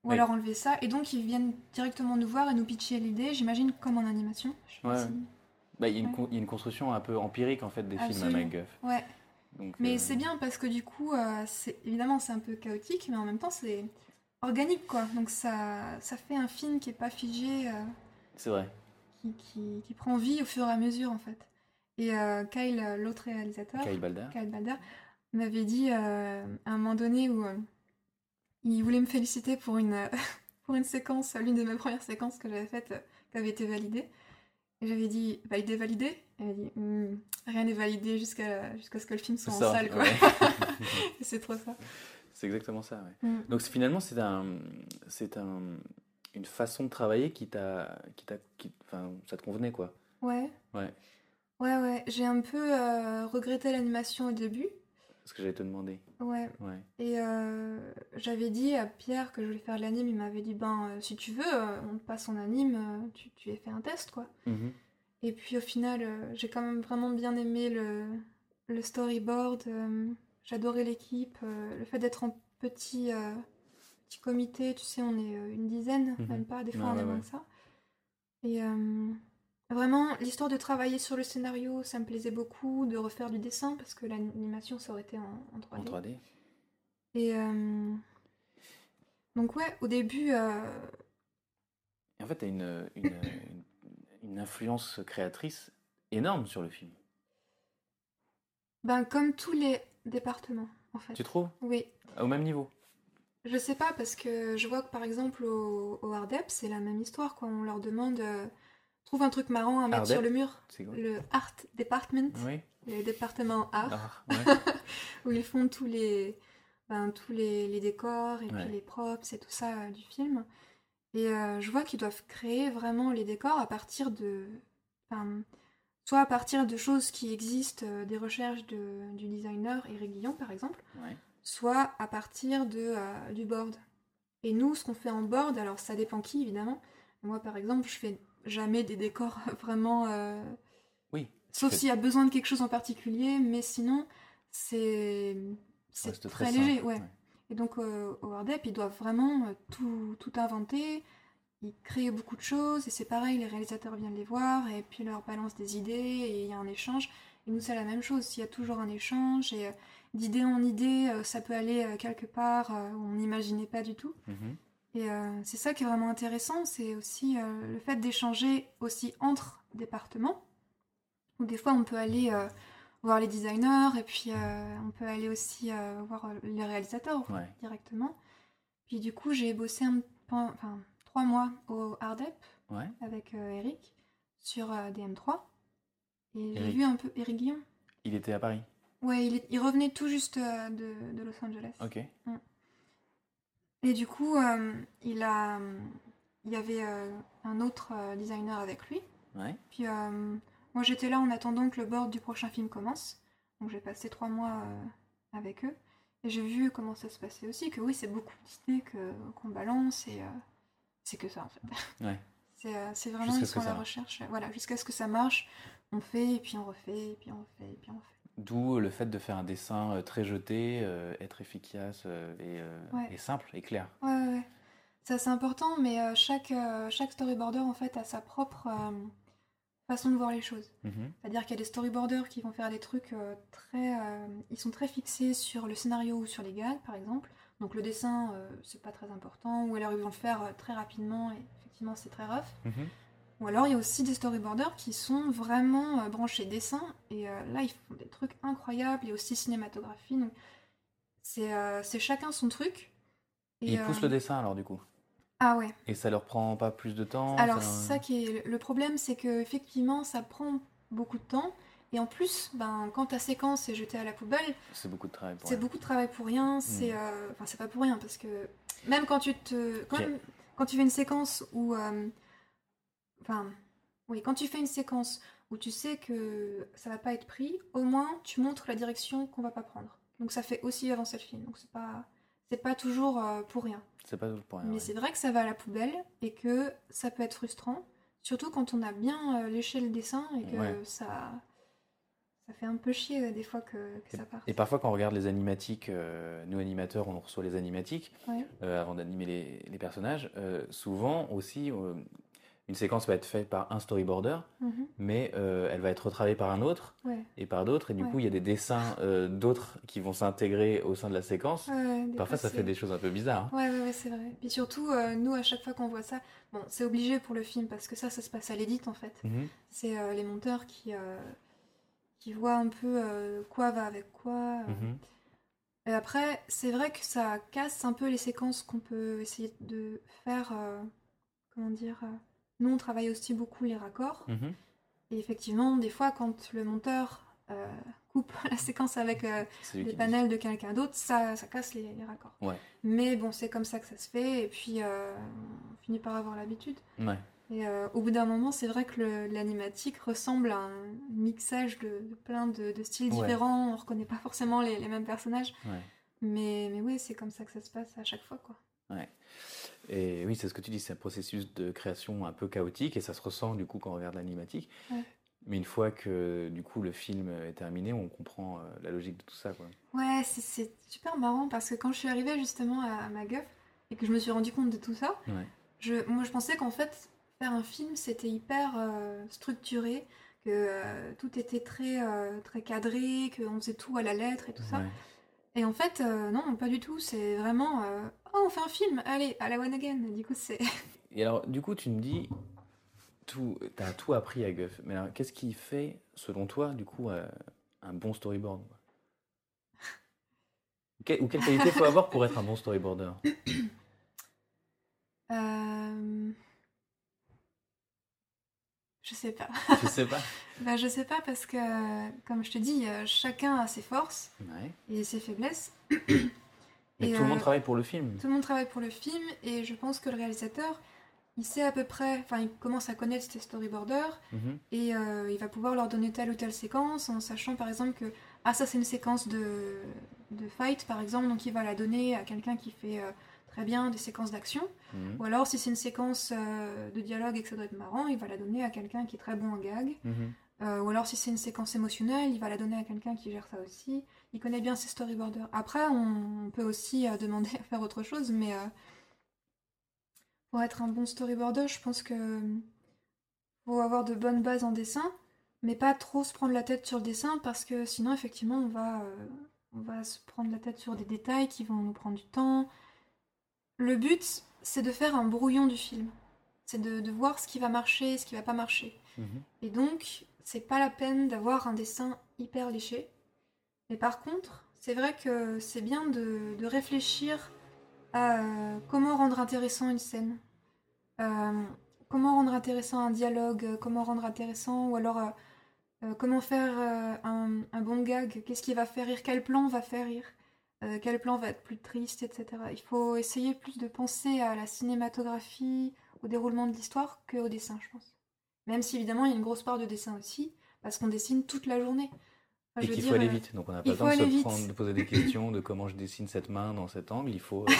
ou alors enlever ça, et donc ils viennent directement nous voir et nous pitcher l'idée, j'imagine comme en animation. Je sais pas Ouais. si- Bah, il, y a une, Ouais. con- il y a une construction un peu empirique en fait des films à. MacGuff. Ouais. Donc, Mais euh, c'est bien parce que du coup, euh, évidemment c'est un peu chaotique, mais en même temps c'est organique quoi. Donc ça, ça fait un film qui est pas figé, euh, C'est vrai. qui, qui, qui prend vie au fur et à mesure en fait. Et Kyle, l'autre réalisateur, Kyle Balder. Kyle Balder, m'avait dit à un moment donné où il voulait me féliciter pour une, pour une séquence, l'une de mes premières séquences que j'avais faite, qui avait été validée. J'avais dit validé, validé. Et il m'a dit Hmm, rien n'est validé jusqu'à jusqu'à ce que le film soit en salle ouais. C'est trop ça. c'est exactement ça. Ouais. Mm. Donc finalement, c'est un, c'est un, une façon de travailler qui t'a, qui t'a, enfin, ça te convenait quoi. Ouais. Ouais. Ouais, ouais. J'ai un peu euh, regretté l'animation au début. Ce que j'allais te demander. Ouais. Ouais. Et euh, j'avais dit à Pierre que je voulais faire l'anime. Il m'avait dit ben, euh, si tu veux, euh, on te passe en anime, tu, tu as fait un test, quoi. Mhm. Et puis au final, j'ai quand même vraiment bien aimé le, le storyboard. J'adorais l'équipe. le fait d'être en petit, petit comité, tu sais, on est une dizaine, Mhm. même pas, des fois on est ouais, moins ouais. que ça. Et vraiment, l'histoire de travailler sur le scénario, ça me plaisait beaucoup, de refaire du dessin, parce que l'animation, ça aurait été en, en 3D. En 3D. Et euh, donc ouais, au début, euh, Et en fait, t'as une, une, une, une influence créatrice énorme sur le film. ben comme tous les départements, en fait. Tu trouves? Oui. Au même niveau? Je sais pas parce que je vois que par exemple au, au Ardep c'est la même histoire quoi. On leur demande euh, trouve un truc marrant à mettre sur le mur. Le Art Department. Oui. le département art, ouais. où ils font tous les, ben, tous les, les décors et Ouais. puis les props et tout ça euh, du film. Et euh, je vois qu'ils doivent créer vraiment les décors à partir de. soit à partir de choses qui existent, euh, des recherches de, du designer Eric Guillon par exemple, Ouais. soit à partir de, du board. Et nous, ce qu'on fait en board, alors ça dépend qui évidemment. Moi par exemple, je fais jamais des décors vraiment. euh, Oui. Sauf s'il y a besoin de quelque chose en particulier, mais sinon, c'est très, très léger. Ouais. Et donc, euh, au Wordep, ils doivent vraiment euh, tout, tout inventer. Ils créent beaucoup de choses, et c'est pareil, les réalisateurs viennent les voir, et puis leur balance des idées, et il y a un échange. Et nous, c'est la même chose, il y a toujours un échange, et euh, d'idée en idée, euh, ça peut aller euh, quelque part euh, où on n'imaginait pas du tout. Mhm. Et euh, c'est ça qui est vraiment intéressant, c'est aussi euh, le fait d'échanger aussi entre départements. Où des fois on peut aller euh, voir les designers et puis on peut aller aussi voir les réalisateurs Ouais. directement. Puis du coup j'ai bossé un, enfin, trois mois au Ardep Ouais. avec Eric sur euh, DM3. Et j'ai vu un peu Eric Guillon. Il était à Paris. Ouais, il, est- il revenait tout juste de, de Los Angeles. Ok. Et du coup, euh, il, a, il y avait euh, un autre euh, designer avec lui. Ouais. Puis moi, j'étais là en attendant que le board du prochain film commence. Donc j'ai passé trois mois avec eux. Et j'ai vu comment ça se passait aussi, que oui, c'est beaucoup d'idées qu'on balance et c'est que ça en fait. Ouais. C'est vraiment ils sont à la recherche. Voilà, jusqu'à ce que ça marche, on fait et puis on refait et puis on refait et puis on refait. D'où le fait de faire un dessin euh, très jeté, euh, être efficace euh, et, euh, Ouais. et simple et clair. Ouais. Ça, c'est important, mais euh, chaque, euh, chaque storyboarder, en fait, a sa propre euh, façon de voir les choses. Mhm. C'est-à-dire qu'il y a des storyboarders qui vont faire des trucs euh, très... euh, ils sont très fixés sur le scénario ou sur les gags, par exemple. Donc le dessin, euh, c'est pas très important. Ou alors ils vont le faire euh, très rapidement et effectivement, c'est très rough. Mhm. Ou alors il y a aussi des storyboarders qui sont vraiment euh, branchés dessin. Et euh, là, ils font des trucs incroyables et aussi cinématographie. Donc c'est euh, c'est chacun son truc. Et ils euh, poussent le dessin alors du coup? Ah ouais. Et ça leur prend pas plus de temps Alors, ça- ça qui est le problème, c'est que effectivement, ça prend beaucoup de temps. Et en plus, ben, quand ta séquence est jetée à la poubelle, C'est beaucoup de travail pour c'est elle. beaucoup de travail pour rien. C'est, Mm. euh, enfin, c'est pas pour rien parce que même quand tu te, quand, tu fais une séquence où, euh, enfin, oui, quand tu fais une séquence où tu sais que ça va pas être pris, au moins tu montres la direction qu'on va pas prendre. Donc ça fait aussi avancer le film. Donc c'est pas, c'est pas toujours euh, pour rien. C'est pas tout pour rien. Mais ouais. c'est vrai que ça va à la poubelle et que ça peut être frustrant, surtout quand on a bien euh, léché le dessin et que Ouais. ça, ça fait un peu chier euh, des fois que, que ça part. Et parfois, quand on regarde les animatiques, euh, nous animateurs, on reçoit les animatiques Ouais. euh, avant d'animer les, les personnages. euh, souvent aussi, une séquence va être faite par un storyboarder, Mhm. mais euh, elle va être retravaillée par un autre Ouais. et par d'autres. Et du Ouais. coup, il y a des dessins euh, d'autres qui vont s'intégrer au sein de la séquence. Ouais, Parfois, fois, ça fait des choses un peu bizarres. hein. Ouais, ouais, c'est vrai. Puis surtout, euh, nous, à chaque fois qu'on voit ça, bon, c'est obligé pour le film parce que ça, ça se passe à l'édite en fait. Mhm. C'est les monteurs qui, qui voient un peu quoi va avec quoi. Mhm. Et après, c'est vrai que ça casse un peu les séquences qu'on peut essayer de faire. comment dire Nous, on travaille aussi beaucoup les raccords. Mhm. Et effectivement, des fois, quand le monteur euh, coupe la séquence avec euh, qui panels de quelqu'un d'autre, ça, ça casse les, les raccords. Ouais. Mais bon, c'est comme ça que ça se fait. Et puis, euh, on finit par avoir l'habitude. Ouais. Et au bout d'un moment, c'est vrai que l'animatique ressemble à un mixage de, de plein de, de styles Ouais. différents. On reconnaît pas forcément les, les mêmes personnages. Mais, mais oui, c'est comme ça que ça se passe à chaque fois. Quoi. Et oui, c'est ce que tu dis, c'est un processus de création un peu chaotique et ça se ressent du coup quand on regarde l'animatique. Ouais. Mais une fois que du coup le film est terminé, on comprend euh, la logique de tout ça. Quoi. Ouais, c'est- super marrant parce que quand je suis arrivée justement à, à MacGuff et que je me suis rendu compte de tout ça, Ouais. je, moi je pensais qu'en fait, faire un film c'était hyper euh, structuré, que euh, tout était très, très cadré, qu'on faisait tout à la lettre et tout ça. Et en fait, euh, non, pas du tout. C'est vraiment, euh, oh, on fait un film, allez, à la one again. Du coup, c'est. Et alors, du coup, tu me dis, tout, tu as tout appris à Guff. Mais alors, qu'est-ce qui fait, selon toi, du coup, euh, un bon storyboard? Que- Ou quelle qualité faut avoir pour être un bon storyboarder? Euh, Je sais pas. Je sais pas. Bah, je sais pas parce que, comme je te dis, euh, chacun a ses forces Ouais. et ses faiblesses. Et, tout le monde euh, travaille pour le film. Tout le monde travaille pour le film et je pense que le réalisateur, il sait à peu près, enfin, il commence à connaître ses storyboarders Mhm. et euh, il va pouvoir leur donner telle ou telle séquence en sachant par exemple que, ah, ça c'est une séquence de, de fight par exemple, donc il va la donner à quelqu'un qui fait euh, très bien des séquences d'action. Mhm. Ou alors si c'est une séquence euh, de dialogue et que ça doit être marrant, il va la donner à quelqu'un qui est très bon en gag. Mhm. Euh, ou alors si c'est une séquence émotionnelle, il va la donner à quelqu'un qui gère ça aussi. Il connaît bien ses storyboarders. Après, on peut aussi euh, demander à faire autre chose, mais pour être un bon storyboarder, je pense que faut avoir de bonnes bases en dessin, mais pas trop se prendre la tête sur le dessin parce que sinon, effectivement, on va, on va se prendre la tête sur des détails qui vont nous prendre du temps. Le but, c'est de faire un brouillon du film. C'est de, de voir ce qui va marcher et ce qui va pas marcher. Mhm. Et donc, c'est pas la peine d'avoir un dessin hyper léché. Mais par contre, c'est vrai que c'est bien de, de réfléchir à euh, comment rendre intéressant une scène. Euh, comment rendre intéressant un dialogue, euh, comment rendre intéressant, ou alors euh, comment faire euh, un, un bon gag, qu'est-ce qui va faire rire, quel plan va faire rire, euh, quel plan va être plus triste, etc. Il faut essayer plus de penser à la cinématographie, au déroulement de l'histoire, qu'au dessin, je pense. Même si évidemment il y a une grosse part de dessin aussi, parce qu'on dessine toute la journée. Enfin, Et qu'il faut aller euh, vite. Donc on n'a pas le temps de se aller vite. prendre, de poser des questions de comment je dessine cette main dans cet angle. Il faut, euh,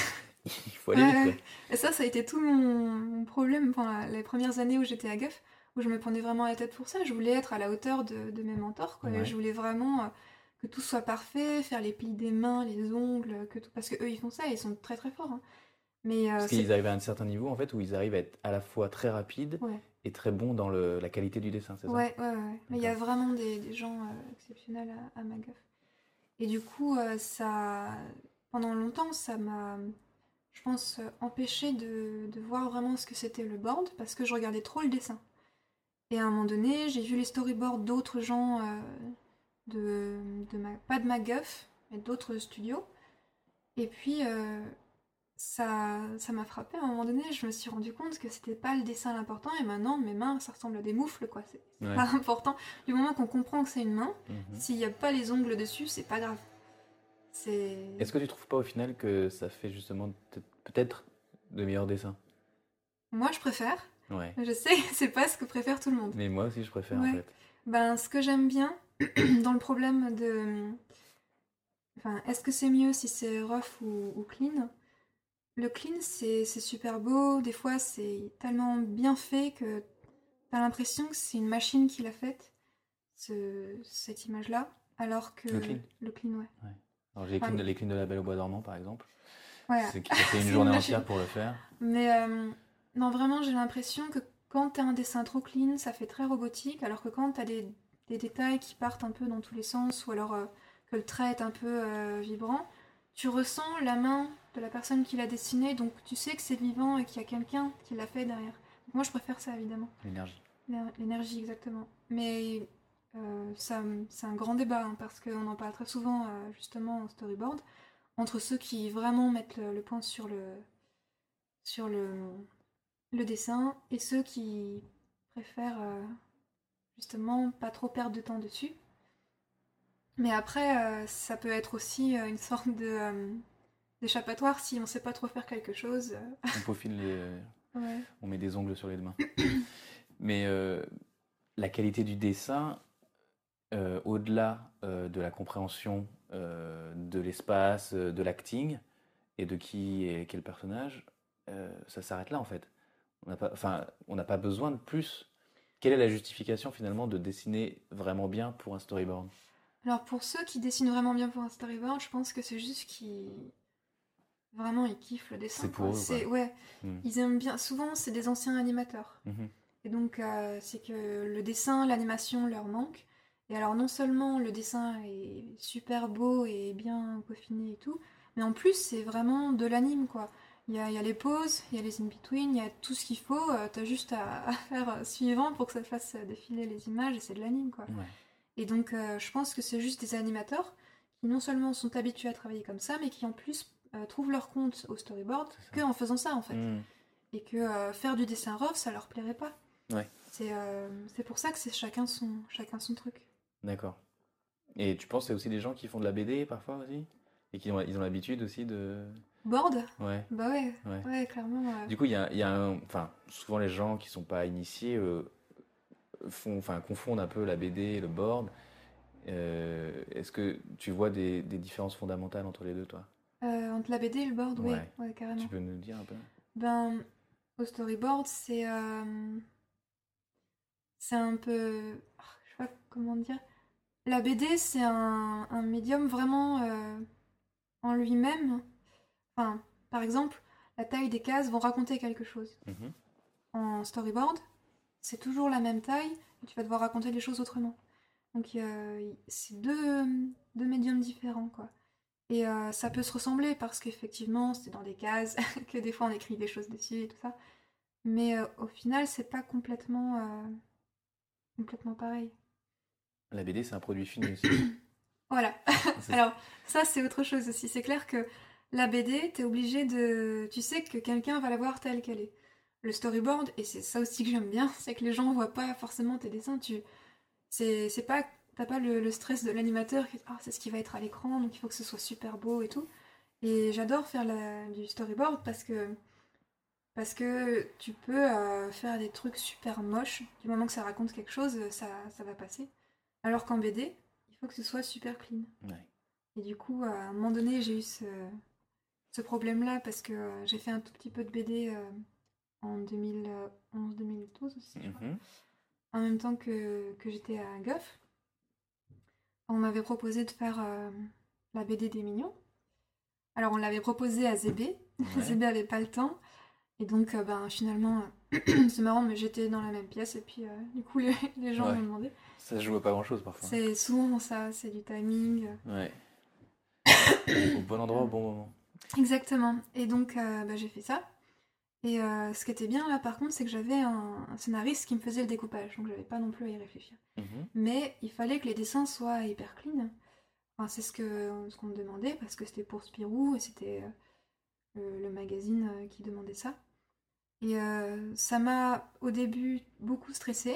il faut aller Ouais, vite. Et ça, ça a été tout mon, mon problème pendant les premières années où j'étais à GUF, où je me prenais vraiment la tête pour ça. Je voulais être à la hauteur de, de mes mentors, quoi. Ouais. Je voulais vraiment que tout soit parfait, faire les plis des mains, les ongles, que tout... parce que eux ils font ça, et ils sont très très forts. hein. Mais euh, Parce qu'ils arrivent à un certain niveau en fait où ils arrivent à être à la fois très rapides Ouais. et très bons dans le, la qualité du dessin, c'est ça Ouais, ouais, ouais. Mais il y a vraiment des, des gens euh, exceptionnels à, à MacGuff. Et du coup, euh, ça, pendant longtemps, ça m'a, je pense, empêché de, de voir vraiment ce que c'était le board parce que je regardais trop le dessin. Et à un moment donné, j'ai vu les storyboards d'autres gens, de, de ma- pas de MacGuff, mais d'autres studios. Et puis, euh, ça ça m'a frappé à un moment donné. Je me suis rendu compte que c'était pas le dessin l'important. Et maintenant, mes mains, ça ressemble à des moufles, quoi. C'est Ouais. pas important. Du moment qu'on comprend que c'est une main, Mhm. s'il n'y a pas les ongles dessus, c'est pas grave. C'est. Est-ce que tu trouves pas au final que ça fait justement peut- peut-être de meilleurs dessins? Moi, je préfère. Ouais. Je sais, c'est pas ce que préfère tout le monde. Mais moi aussi je préfère Ouais. en fait. Ben, ce que j'aime bien dans le problème de. Enfin, est-ce que c'est mieux si c'est rough ou, ou clean? Le clean, c'est super beau. Des fois, c'est tellement bien fait que t'as l'impression que c'est une machine qui l'a faite, ce- cette image-là. Alors que. Le clean? Le clean, ouais. Alors j'ai les mais- les cleans de la Belle au Bois dormant par exemple. Ouais. C'est une journée entière pour le faire. Mais euh, non, vraiment, j'ai l'impression que quand t'as un dessin trop clean, ça fait très robotique, alors que quand t'as des, des détails qui partent un peu dans tous les sens, ou alors euh, que le trait est un peu euh, vibrant, tu ressens la main de la personne qui l'a dessiné, donc tu sais que c'est vivant et qu'il y a quelqu'un qui l'a fait derrière. Donc moi, je préfère ça, évidemment. L'énergie. L'éner- L'énergie, exactement. Mais euh, ça, c'est un grand débat, hein, parce qu'on en parle très souvent, justement, en storyboard, entre ceux qui vraiment mettent le, le point sur le, sur le, le dessin et ceux qui préfèrent, justement, pas trop perdre de temps dessus. Mais après, euh, ça peut être aussi euh, une sorte de... euh, d'échappatoire si on sait pas trop faire quelque chose. On peaufine les, ouais. on met des ongles sur les mains. Mais euh, la qualité du dessin, au-delà de la compréhension de l'espace, de l'acting et de qui est quel personnage, ça s'arrête là en fait. On n'a pas, enfin, on n'a pas besoin de plus. Quelle est la justification finalement de dessiner vraiment bien pour un storyboard? Alors pour ceux qui dessinent vraiment bien pour un storyboard, je pense que c'est juste qu'ils vraiment ils kiffent le dessin. C'est pour quoi. eux, ouais, Hmm. ils aiment bien. Souvent c'est des anciens animateurs Mhm. et donc euh, c'est que le dessin, l'animation leur manque. Et alors non seulement le dessin est super beau et bien peaufiné et tout, mais en plus c'est vraiment de l'anime quoi. Il y a, il y a les pauses, il y a les in-between, il y a tout ce qu'il faut. euh, T'as juste à, à faire euh, suivant pour que ça fasse euh, défiler les images et c'est de l'anime quoi. Ouais. Et donc, euh, je pense que c'est juste des animateurs qui non seulement sont habitués à travailler comme ça, mais qui en plus euh, trouvent leur compte au storyboard C'est ça. que en faisant ça en fait. Mhm. Et que euh, faire du dessin rough, ça leur plairait pas. Ouais. C'est pour ça que c'est chacun son, chacun son truc. D'accord. Et tu penses que c'est aussi des gens qui font de la BD parfois aussi? Et qui ont, ils ont l'habitude aussi de... Board Ouais. Bah ouais, Ouais. ouais, clairement. euh. Du coup, il y a, y a un... Enfin, souvent les gens qui sont pas initiés euh, font, enfin, confondent un peu la BD et le board. Euh, est-ce que tu vois des, des différences fondamentales entre les deux, toi? Euh, entre la BD et le board, oui, Ouais. carrément. Tu peux nous dire un peu? Ben, au storyboard, c'est c'est un peu. ah, Je sais pas comment dire. La BD, c'est un, un médium vraiment en lui-même. Enfin, par exemple, la taille des cases vont raconter quelque chose. Mhm. En storyboard, c'est toujours la même taille, et tu vas devoir raconter les choses autrement. Donc, c'est deux, deux médiums différents, quoi. Et euh, ça peut se ressembler parce qu'effectivement, c'est dans des cases, que des fois on écrit des choses dessus et tout ça. Mais euh, au final, c'est pas complètement, euh, complètement pareil. La BD, c'est un produit fini aussi. Voilà. C'est- Alors, ça, c'est autre chose aussi. C'est clair que la BD, t'es obligé de. Tu sais que quelqu'un va la voir telle qu'elle est. Le storyboard, et c'est ça aussi que j'aime bien, c'est que les gens voient pas forcément tes dessins. Tu... C'est pas. T'as pas le, le stress de l'animateur qui ah, c'est ce qui va être à l'écran, donc il faut que ce soit super beau et tout. Et j'adore faire la- du storyboard parce que. Parce que tu peux euh, faire des trucs super moches. Du moment que ça raconte quelque chose, ça, ça va passer. Alors qu'en BD, il faut que ce soit super clean. Ouais. Et du coup, à un moment donné, j'ai eu ce, ce problème-là parce que euh, j'ai fait un tout petit peu de BD euh, en 2011-2012 aussi, je crois. Mhm. en même temps que, que j'étais à Guff. On m'avait proposé de faire euh, la BD des mignons. Alors on l'avait proposé à Zébé. Ouais. Zébé avait pas le temps. Et donc ben, finalement, c'est marrant, mais j'étais dans la même pièce et puis du coup les, les gens Ouais. m'ont demandé. Ça se joue à pas grand-chose parfois. C'est souvent ça, c'est du timing. Ouais. Au bon endroit, au bon moment. Exactement. Et donc, euh, bah, j'ai fait ça. Et euh, ce qui était bien là, par contre, c'est que j'avais un, un scénariste qui me faisait le découpage, donc j'avais pas non plus à y réfléchir. Mhm. Mais il fallait que les dessins soient hyper clean. Enfin, c'est ce que ce qu'on me demandait parce que c'était pour Spirou et c'était euh, le, magazine qui demandait ça. Et ça m'a au début beaucoup stressé,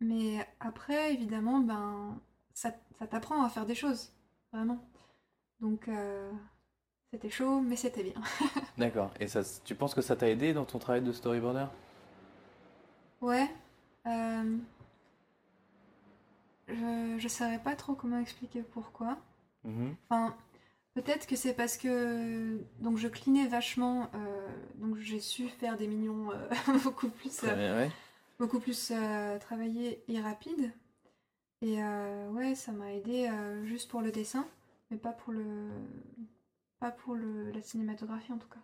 mais après, évidemment, ben ça, ça t'apprend à faire des choses, vraiment. Donc c'était chaud, mais c'était bien. D'accord. Et ça, tu penses que ça t'a aidé dans ton travail de storyboarder? Ouais. euh, je, je savais pas trop comment expliquer pourquoi. Mhm. Enfin, peut-être que c'est parce que donc je clinais vachement, euh, donc j'ai su faire des mignons euh, beaucoup plus, euh, bien, ouais. beaucoup plus travaillés et rapides. Et ouais, ça m'a aidé juste pour le dessin, mais pas pour le, pas pour le, la cinématographie en tout cas.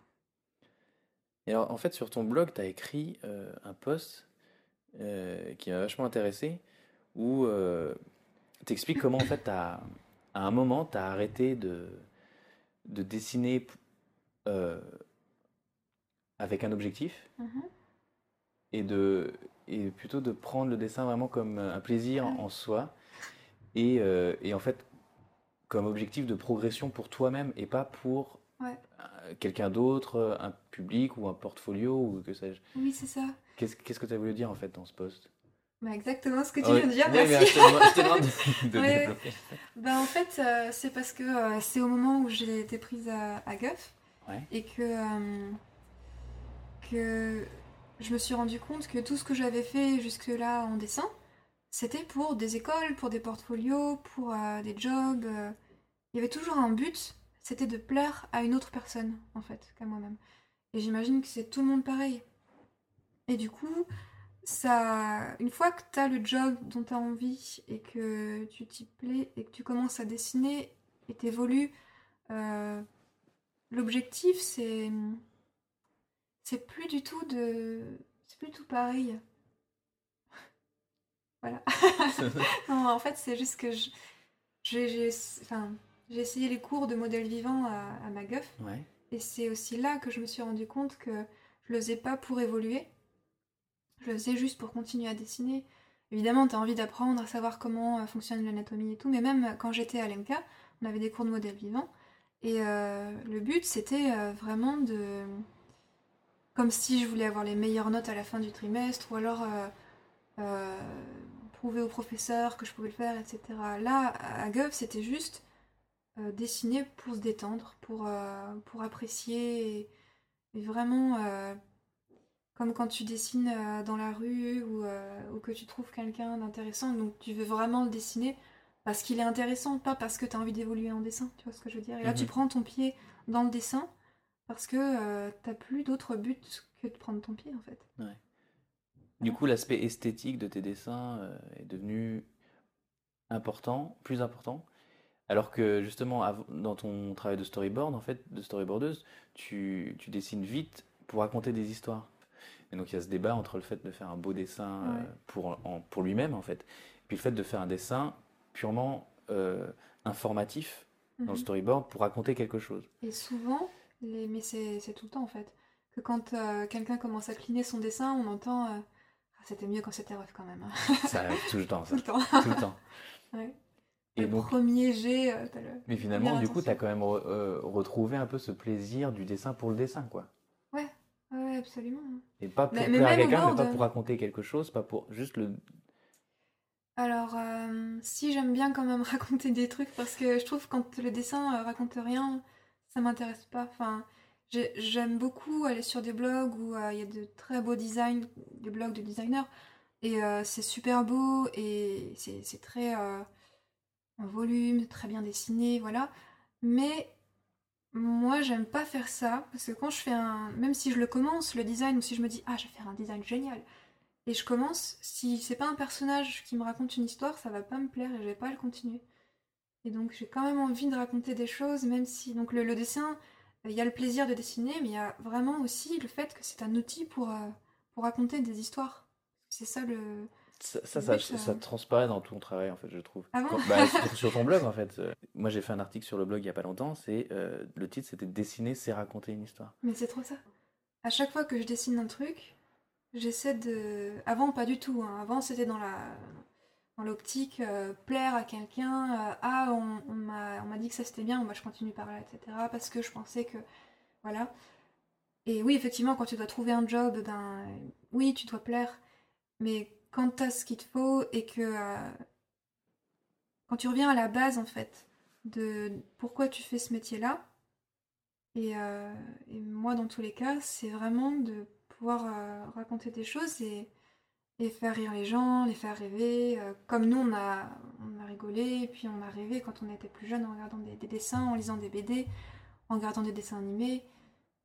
Et alors, en fait, sur ton blog, tu as écrit euh, un post euh, qui m'a vachement intéressé, où tu expliques comment, en fait, à un moment, tu as arrêté de, de dessiner euh, avec un objectif Mhm. et, de, et plutôt de prendre le dessin vraiment comme un plaisir en soi et, euh, et en fait comme objectif de progression pour toi-même et pas pour Ouais. euh, quelqu'un d'autre, un public ou un portfolio ou que sais-je. Oui, c'est ça. Qu'est-ce que tu as voulu dire en fait dans ce post Bah, exactement ce que tu viens de dire. Oui, merci. je de, de Ouais. Bah en fait, euh, c'est parce que euh, c'est au moment où j'ai été prise à, à Guff Ouais. et que, euh, que je me suis rendu compte que tout ce que j'avais fait jusque-là en dessin, c'était pour des écoles, pour des portfolios, pour euh, des jobs. Il y avait toujours un but, c'était de plaire à une autre personne, en fait, qu'à moi-même. Et j'imagine que c'est tout le monde pareil. Et du coup, ça, une fois que tu as le job dont tu as envie et que tu t'y plais et que tu commences à dessiner et t'évolues, euh, l'objectif c'est c'est plus du tout de c'est plus du tout pareil. voilà. en fait, c'est juste que je j'ai enfin, j'ai essayé les cours de modèle vivant à, à Ouais. et c'est aussi là que je me suis rendu compte que je le faisais pas pour évoluer. Je le faisais juste pour continuer à dessiner. Évidemment, tu as envie d'apprendre à savoir comment euh, fonctionne l'anatomie et tout, mais même quand j'étais à l'EMCA, on avait des cours de modèle vivant. Et euh, le but, c'était euh, vraiment de. Comme si je voulais avoir les meilleures notes à la fin du trimestre, ou alors euh, euh, prouver au professeur que je pouvais le faire, etc. Là, à Gov, c'était juste euh, dessiner pour se détendre, pour, euh, pour apprécier et, et vraiment euh, comme quand tu dessines dans la rue ou, ou que tu trouves quelqu'un d'intéressant, donc tu veux vraiment le dessiner parce qu'il est intéressant, pas parce que tu as envie d'évoluer en dessin, tu vois ce que je veux dire. Et là, tu Mhm. prends ton pied dans le dessin parce que euh, t'as plus d'autre but que de prendre ton pied en fait. Du coup, l'aspect esthétique de tes dessins euh, est devenu important, plus important. Alors que justement, dans ton travail de storyboard, en fait, de storyboardeuse, tu, tu dessines vite pour raconter des histoires. Et donc il y a ce débat entre le fait de faire un beau dessin euh, pour, en- pour lui-même, en fait, puis le fait de faire un dessin purement euh, informatif dans le Mhm. storyboard pour raconter quelque chose. Et souvent, les... mais c'est tout le temps en fait, que quand euh, quelqu'un commence à cliner son dessin, on entend Ah, c'était mieux quand c'était rough quand même. hein. Ça arrive tout le temps, ça. tout le temps. Tout le temps. Ouais. Et le donc, premier jet, euh, le... Mais finalement, du coup, tu as quand même re- euh, retrouvé un peu ce plaisir du dessin pour le dessin, quoi. Ah ouais, absolument. Et pas pour Mais- mais plaire à quelqu'un, mais pas pour raconter quelque chose, pas pour juste le. Alors, euh, si j'aime bien quand même raconter des trucs, parce que je trouve quand le dessin euh, raconte rien, ça m'intéresse pas. Enfin, j'ai- j'aime beaucoup aller sur des blogs où euh, il y a de très beaux designs, des blogs de designers, et euh, c'est super beau, et c'est très euh, en volume, très bien dessiné, voilà. Mais moi, j'aime pas faire ça, parce que quand je fais un... Même si je le commence, le design, ou si je me dis, ah, je vais faire un design génial, et je commence, si c'est pas un personnage qui me raconte une histoire, ça va pas me plaire et je vais pas le continuer. Et donc j'ai quand même envie de raconter des choses, même si donc le, le dessin, il y a le plaisir de dessiner, mais il y a vraiment aussi le fait que c'est un outil pour, euh, pour raconter des histoires. C'est ça le. Ça, ça, ça, ça- ça transparaît dans ton travail, en fait, je trouve. Ah bon bah, sur, sur ton blog, en fait. Euh, Moi, j'ai fait un article sur le blog il y a pas longtemps. C'est euh, le titre, c'était Dessiner, c'est raconter une histoire. Mais c'est trop ça. À chaque fois que je dessine un truc, j'essaie de. Avant, pas du tout. hein. Avant, c'était dans la dans l'optique euh, plaire à quelqu'un. ah, on, on m'a dit que ça c'était bien, bah, je continue par là, etc. Parce que je pensais que. Voilà. Et oui, effectivement, quand tu dois trouver un job, ben. Oui, tu dois plaire. Mais quand t'as ce qu'il te faut et que. euh, quand tu reviens à la base, en fait, de pourquoi tu fais ce métier-là, et, euh, et moi, dans tous les cas, c'est vraiment de pouvoir euh, raconter des choses et, faire rire les gens, les faire rêver. comme nous, on a, rigolé, puis on a rêvé quand on était plus jeune en regardant des, des dessins, en lisant des BD, en regardant des dessins animés.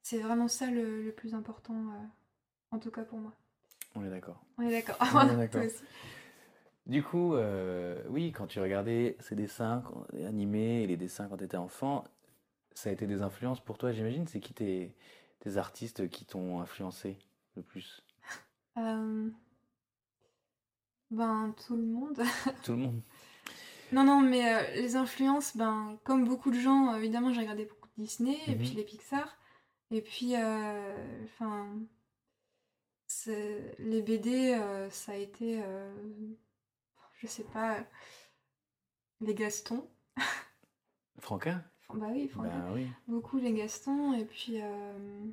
C'est vraiment ça le, plus important, en tout cas pour moi. On est d'accord. On est d'accord. Du coup, euh, oui, quand tu regardais ces dessins animés et les dessins quand tu étais enfant, ça a été des influences pour toi, j'imagine? C'est qui tes, tes artistes qui t'ont influencé le plus? Euh, Ben, tout le monde. Tout le monde. Non, non, mais euh, les influences, ben, comme beaucoup de gens, évidemment, j'ai regardé beaucoup de Disney et Mhm. puis les Pixar. Et puis, enfin, les BD, euh, ça a été, euh, je sais pas, les Gastons. Franquin? Enfin, bah oui, Franquin. Oui. Beaucoup les Gastons. Et puis, euh,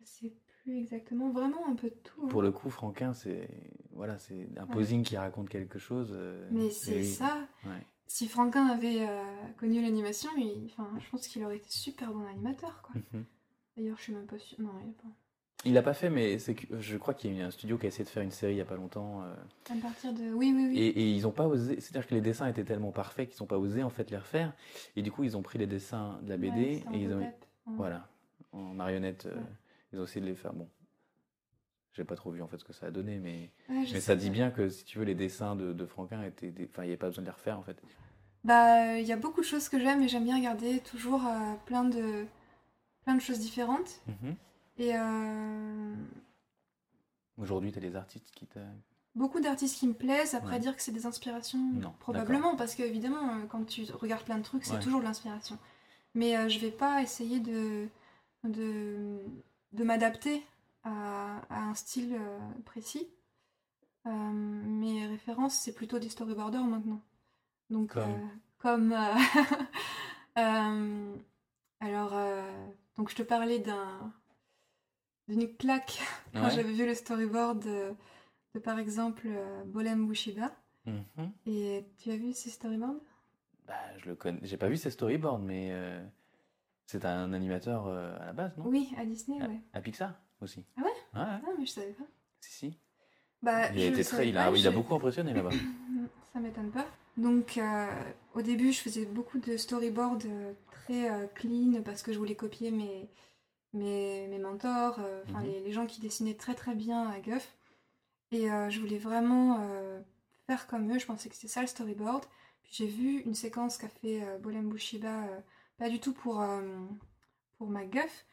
je sais plus exactement, vraiment un peu de tout. hein. Pour le coup, Franquin, c'est voilà, c'est un Ouais. posing qui raconte quelque chose. Mais c'est ça. Ouais. Si Franquin avait connu l'animation, je pense qu'il aurait été super bon animateur, quoi. Mhm. D'ailleurs, je suis même pas sûre. Non, il a pas. Il l'a pas fait, mais c'est que je crois qu'il y a eu un studio qui a essayé de faire une série il y a pas longtemps. euh, À partir de. Oui, oui, oui. Et, et ils ont pas osé, c'est-à-dire que les dessins étaient tellement parfaits qu'ils n'ont pas osé en fait les refaire. Et du coup, ils ont pris les dessins de la BD Ouais, et ils ont, pep. Ouais. voilà, en marionnette, euh, ils ont essayé de les faire. Bon, j'ai pas trop vu en fait ce que ça a donné, mais, Ouais, mais ça dit bien que si tu veux, les dessins de, de Franquin étaient, des- enfin, il n'y avait pas besoin de les refaire en fait. Bah, il y a beaucoup de choses que j'aime et j'aime bien regarder toujours euh, plein de plein de choses différentes. Mhm. Et euh, Aujourd'hui, tu as des artistes qui t'a. beaucoup d'artistes qui me plaisent. Après, Ouais. dire que c'est des inspirations, Non, probablement, parce que évidemment, euh, quand tu regardes plein de trucs, c'est Ouais. toujours de l'inspiration. Mais euh, je vais pas essayer de de, de m'adapter à, à un style euh, précis. Euh, mes références, c'est plutôt des storyboarders maintenant. Donc, Comme comme. alors, donc je te parlais d'un d'une claque quand Ouais. j'avais vu le storyboard de, de par exemple euh, Bolem Bushiba. Mhm. Et tu as vu ces storyboards? Bah, je le connais. J'ai pas vu ses storyboards, mais euh, c'est un animateur euh, à la base, non? Oui, à Disney, à, ouais. à Pixar aussi. Ah ouais? Ouais, ouais. Ah, mais je savais pas. Si, si. Bah, Il a été très. Il pas, a, il a je- beaucoup impressionné là-bas. Ça m'étonne pas. Donc, euh, au début, je faisais beaucoup de storyboards très clean parce que je voulais copier mes, mes, mes mentors, euh, Mhm. les, les gens qui dessinaient très très bien à Guff. Et euh, je voulais vraiment euh, faire comme eux. Je pensais que c'était ça le storyboard. Puis j'ai vu une séquence qu'a fait Bolem Bushiba, pas du tout pour, pour ma Guff.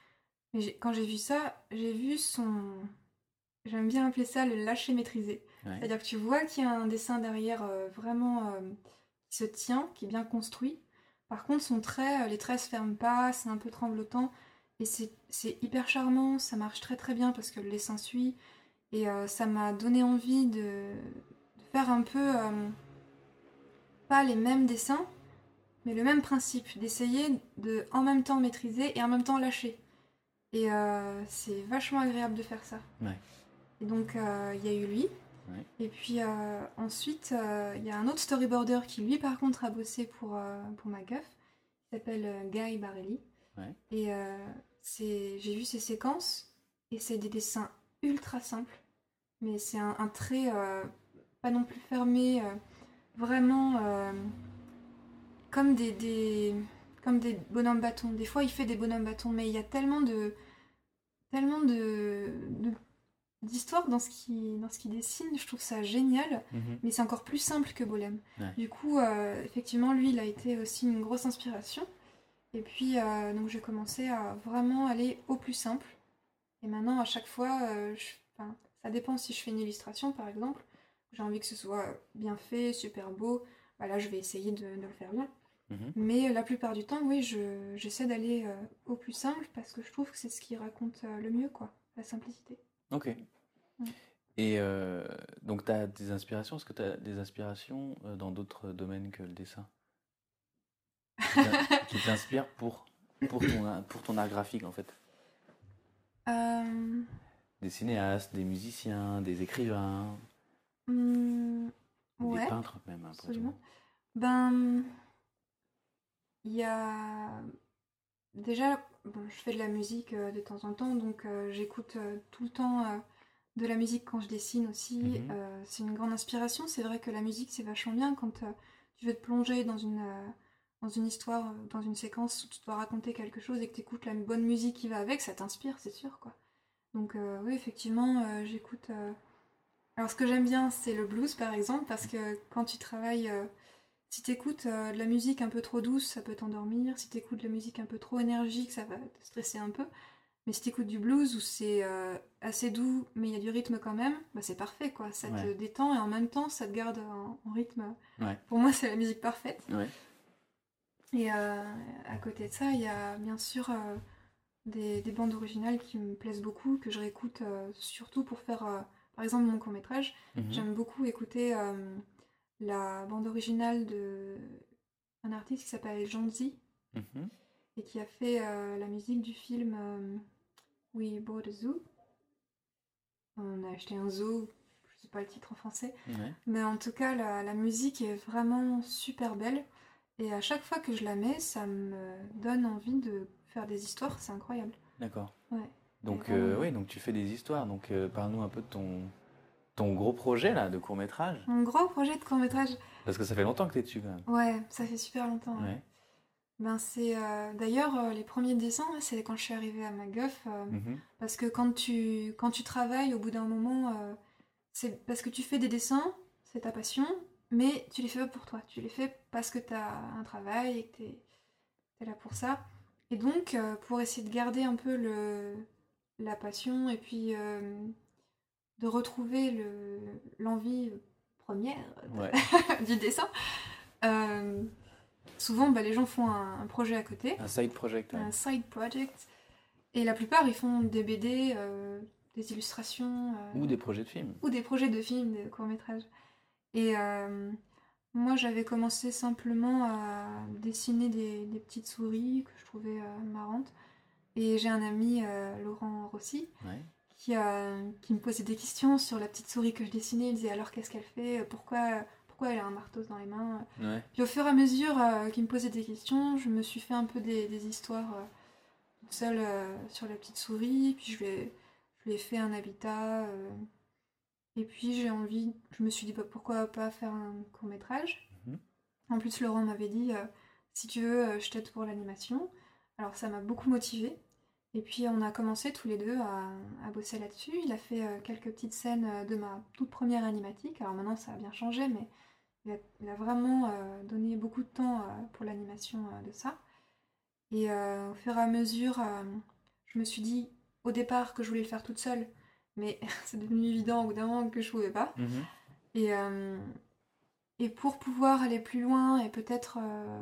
Mais quand j'ai vu ça, j'ai vu son. J'aime bien appeler ça le lâcher maîtrisé. Ouais. C'est-à-dire que tu vois qu'il y a un dessin derrière euh, vraiment euh, qui se tient, qui est bien construit. Par contre, son trait, euh, les traits se ferment pas, c'est un peu tremblotant. Et c'est hyper charmant, ça marche très très bien parce que le dessin suit. Et euh, ça m'a donné envie de, de faire un peu, euh, pas les mêmes dessins, mais le même principe, d'essayer de en même temps maîtriser et en même temps lâcher. Et euh, c'est vachement agréable de faire ça. Ouais. Et donc, il y a eu lui. Ouais. Et puis ensuite, il y a un autre storyboarder qui, lui, par contre, a bossé pour, pour ma. Il s'appelle Guy Barelli. Ouais. Et euh, c'est- j'ai vu ses séquences. Et c'est des dessins ultra simples. Mais c'est un, un trait euh, pas non plus fermé. euh, vraiment comme des, des- comme des bonhommes bâtons. Des fois, il fait des bonhommes bâtons. Mais il y a tellement de tellement de, de- d'histoires dans ce qui dans ce qu'il dessine je trouve ça génial Mhm. mais c'est encore plus simple que Bolem Ouais. du coup euh, effectivement lui il a été aussi une grosse inspiration et puis euh, donc j'ai commencé à vraiment aller au plus simple et maintenant à chaque fois euh, je- enfin, ça dépend si je fais une illustration par exemple j'ai envie que ce soit bien fait super beau bah là je vais essayer de, de le faire bien Mhm. mais la plupart du temps, oui, je- j'essaie d'aller euh, au plus simple parce que je trouve que c'est ce qui raconte le mieux, quoi, la simplicité. Ok. Ouais. Et donc, tu as des inspirations? Est-ce que tu as des inspirations dans d'autres domaines que le dessin? Qui t'in- Qui t'inspirent pour, pour, ton, pour ton art graphique, en fait Euh, Des cinéastes, des musiciens, des écrivains, ouais, des peintres même. tout. absolument. Ben, il y a déjà, bon, je fais de la musique euh, de temps en temps, donc euh, j'écoute tout le temps de la musique quand je dessine aussi. Euh, c'est une grande inspiration. C'est vrai que la musique, c'est vachement bien quand tu veux te plonger dans une, dans une histoire, euh, dans une séquence où tu dois raconter quelque chose et que tu écoutes la bonne musique qui va avec, ça t'inspire, c'est sûr, quoi. Donc euh, oui, effectivement, euh, j'écoute... euh, Alors ce que j'aime bien, c'est le blues, par exemple, parce que quand tu travailles... si t'écoutes euh, de la musique un peu trop douce, ça peut t'endormir. Si t'écoutes de la musique un peu trop énergique, ça va te stresser un peu. Mais si t'écoutes du blues où c'est assez doux, mais il y a du rythme quand même, bah c'est parfait quoi. Ça te détend et en même temps ça te garde en, en rythme. Ouais. Pour moi, c'est la musique parfaite. Ouais. Et euh, à côté de ça, il y a bien sûr euh, des, des bandes originales qui me plaisent beaucoup, que je réécoute euh, surtout pour faire, par exemple, mon court métrage. Mhm. J'aime beaucoup écouter la bande originale de un artiste qui s'appelle Jonzi Mhm. et qui a fait euh, la musique du film euh, We Bought a Zoo. On a acheté un zoo, je sais pas le titre en français, Ouais. mais en tout cas la, la musique est vraiment super belle et à chaque fois que je la mets, ça me donne envie de faire des histoires, c'est incroyable. D'accord. Ouais. Donc, euh, oui, donc tu fais des histoires. Donc, euh, parle-nous un peu de ton, ton gros projet là, de court métrage. Mon gros projet de court métrage, Parce que ça fait longtemps que tu es dessus quand même. ouais, ça fait super longtemps. ouais. Ben c'est euh, d'ailleurs les premiers dessins, c'est quand je suis arrivée à Maguff. euh, Mhm. Parce que quand tu, quand tu travailles, au bout d'un moment, c'est parce que tu fais des dessins, c'est ta passion, mais tu les fais pas pour toi. Tu les fais parce que tu as un travail et que tu es, là pour ça. Et donc, euh, pour essayer de garder un peu le, la passion et puis euh, de retrouver le- l'envie première Ouais. du dessin, euh, souvent bah, les gens font un, un projet à côté Un side project. ouais. un side project. Et la plupart, ils font des BD, des illustrations, Ou des projets de films. ou des projets de films, de courts-métrages. Et euh, moi, j'avais commencé simplement à dessiner des, des petites souris que je trouvais euh, marrantes. Et j'ai un ami, euh, Laurent Rossi, Ouais. qui, qui me posait des questions sur la petite souris que je dessinais. Il disait alors qu'est-ce qu'elle fait? Pourquoi pourquoi elle a un marteau dans les mains? Ouais. Puis au fur et à mesure qu'il me posait des questions, je me suis fait un peu des, des histoires seule sur la petite souris. Puis je lui ai, je lui ai fait un habitat. Et puis j'ai envie, je me suis dit bah, pourquoi pas faire un court métrage. Mhm. En plus, Laurent m'avait dit euh, si tu veux, euh, je t'aide pour l'animation. Alors ça m'a beaucoup motivée. Et puis on a commencé tous les deux à, à bosser là-dessus. Il a fait euh, quelques petites scènes de ma toute première animatique. Alors maintenant ça a bien changé, mais il a, il a vraiment euh, donné beaucoup de temps pour l'animation de ça. Et au fur et à mesure, je me suis dit au départ que je voulais le faire toute seule, mais c'est devenu évident au bout d'un moment que je pouvais pas. Mhm. Et, euh, et pour pouvoir aller plus loin et peut-être euh,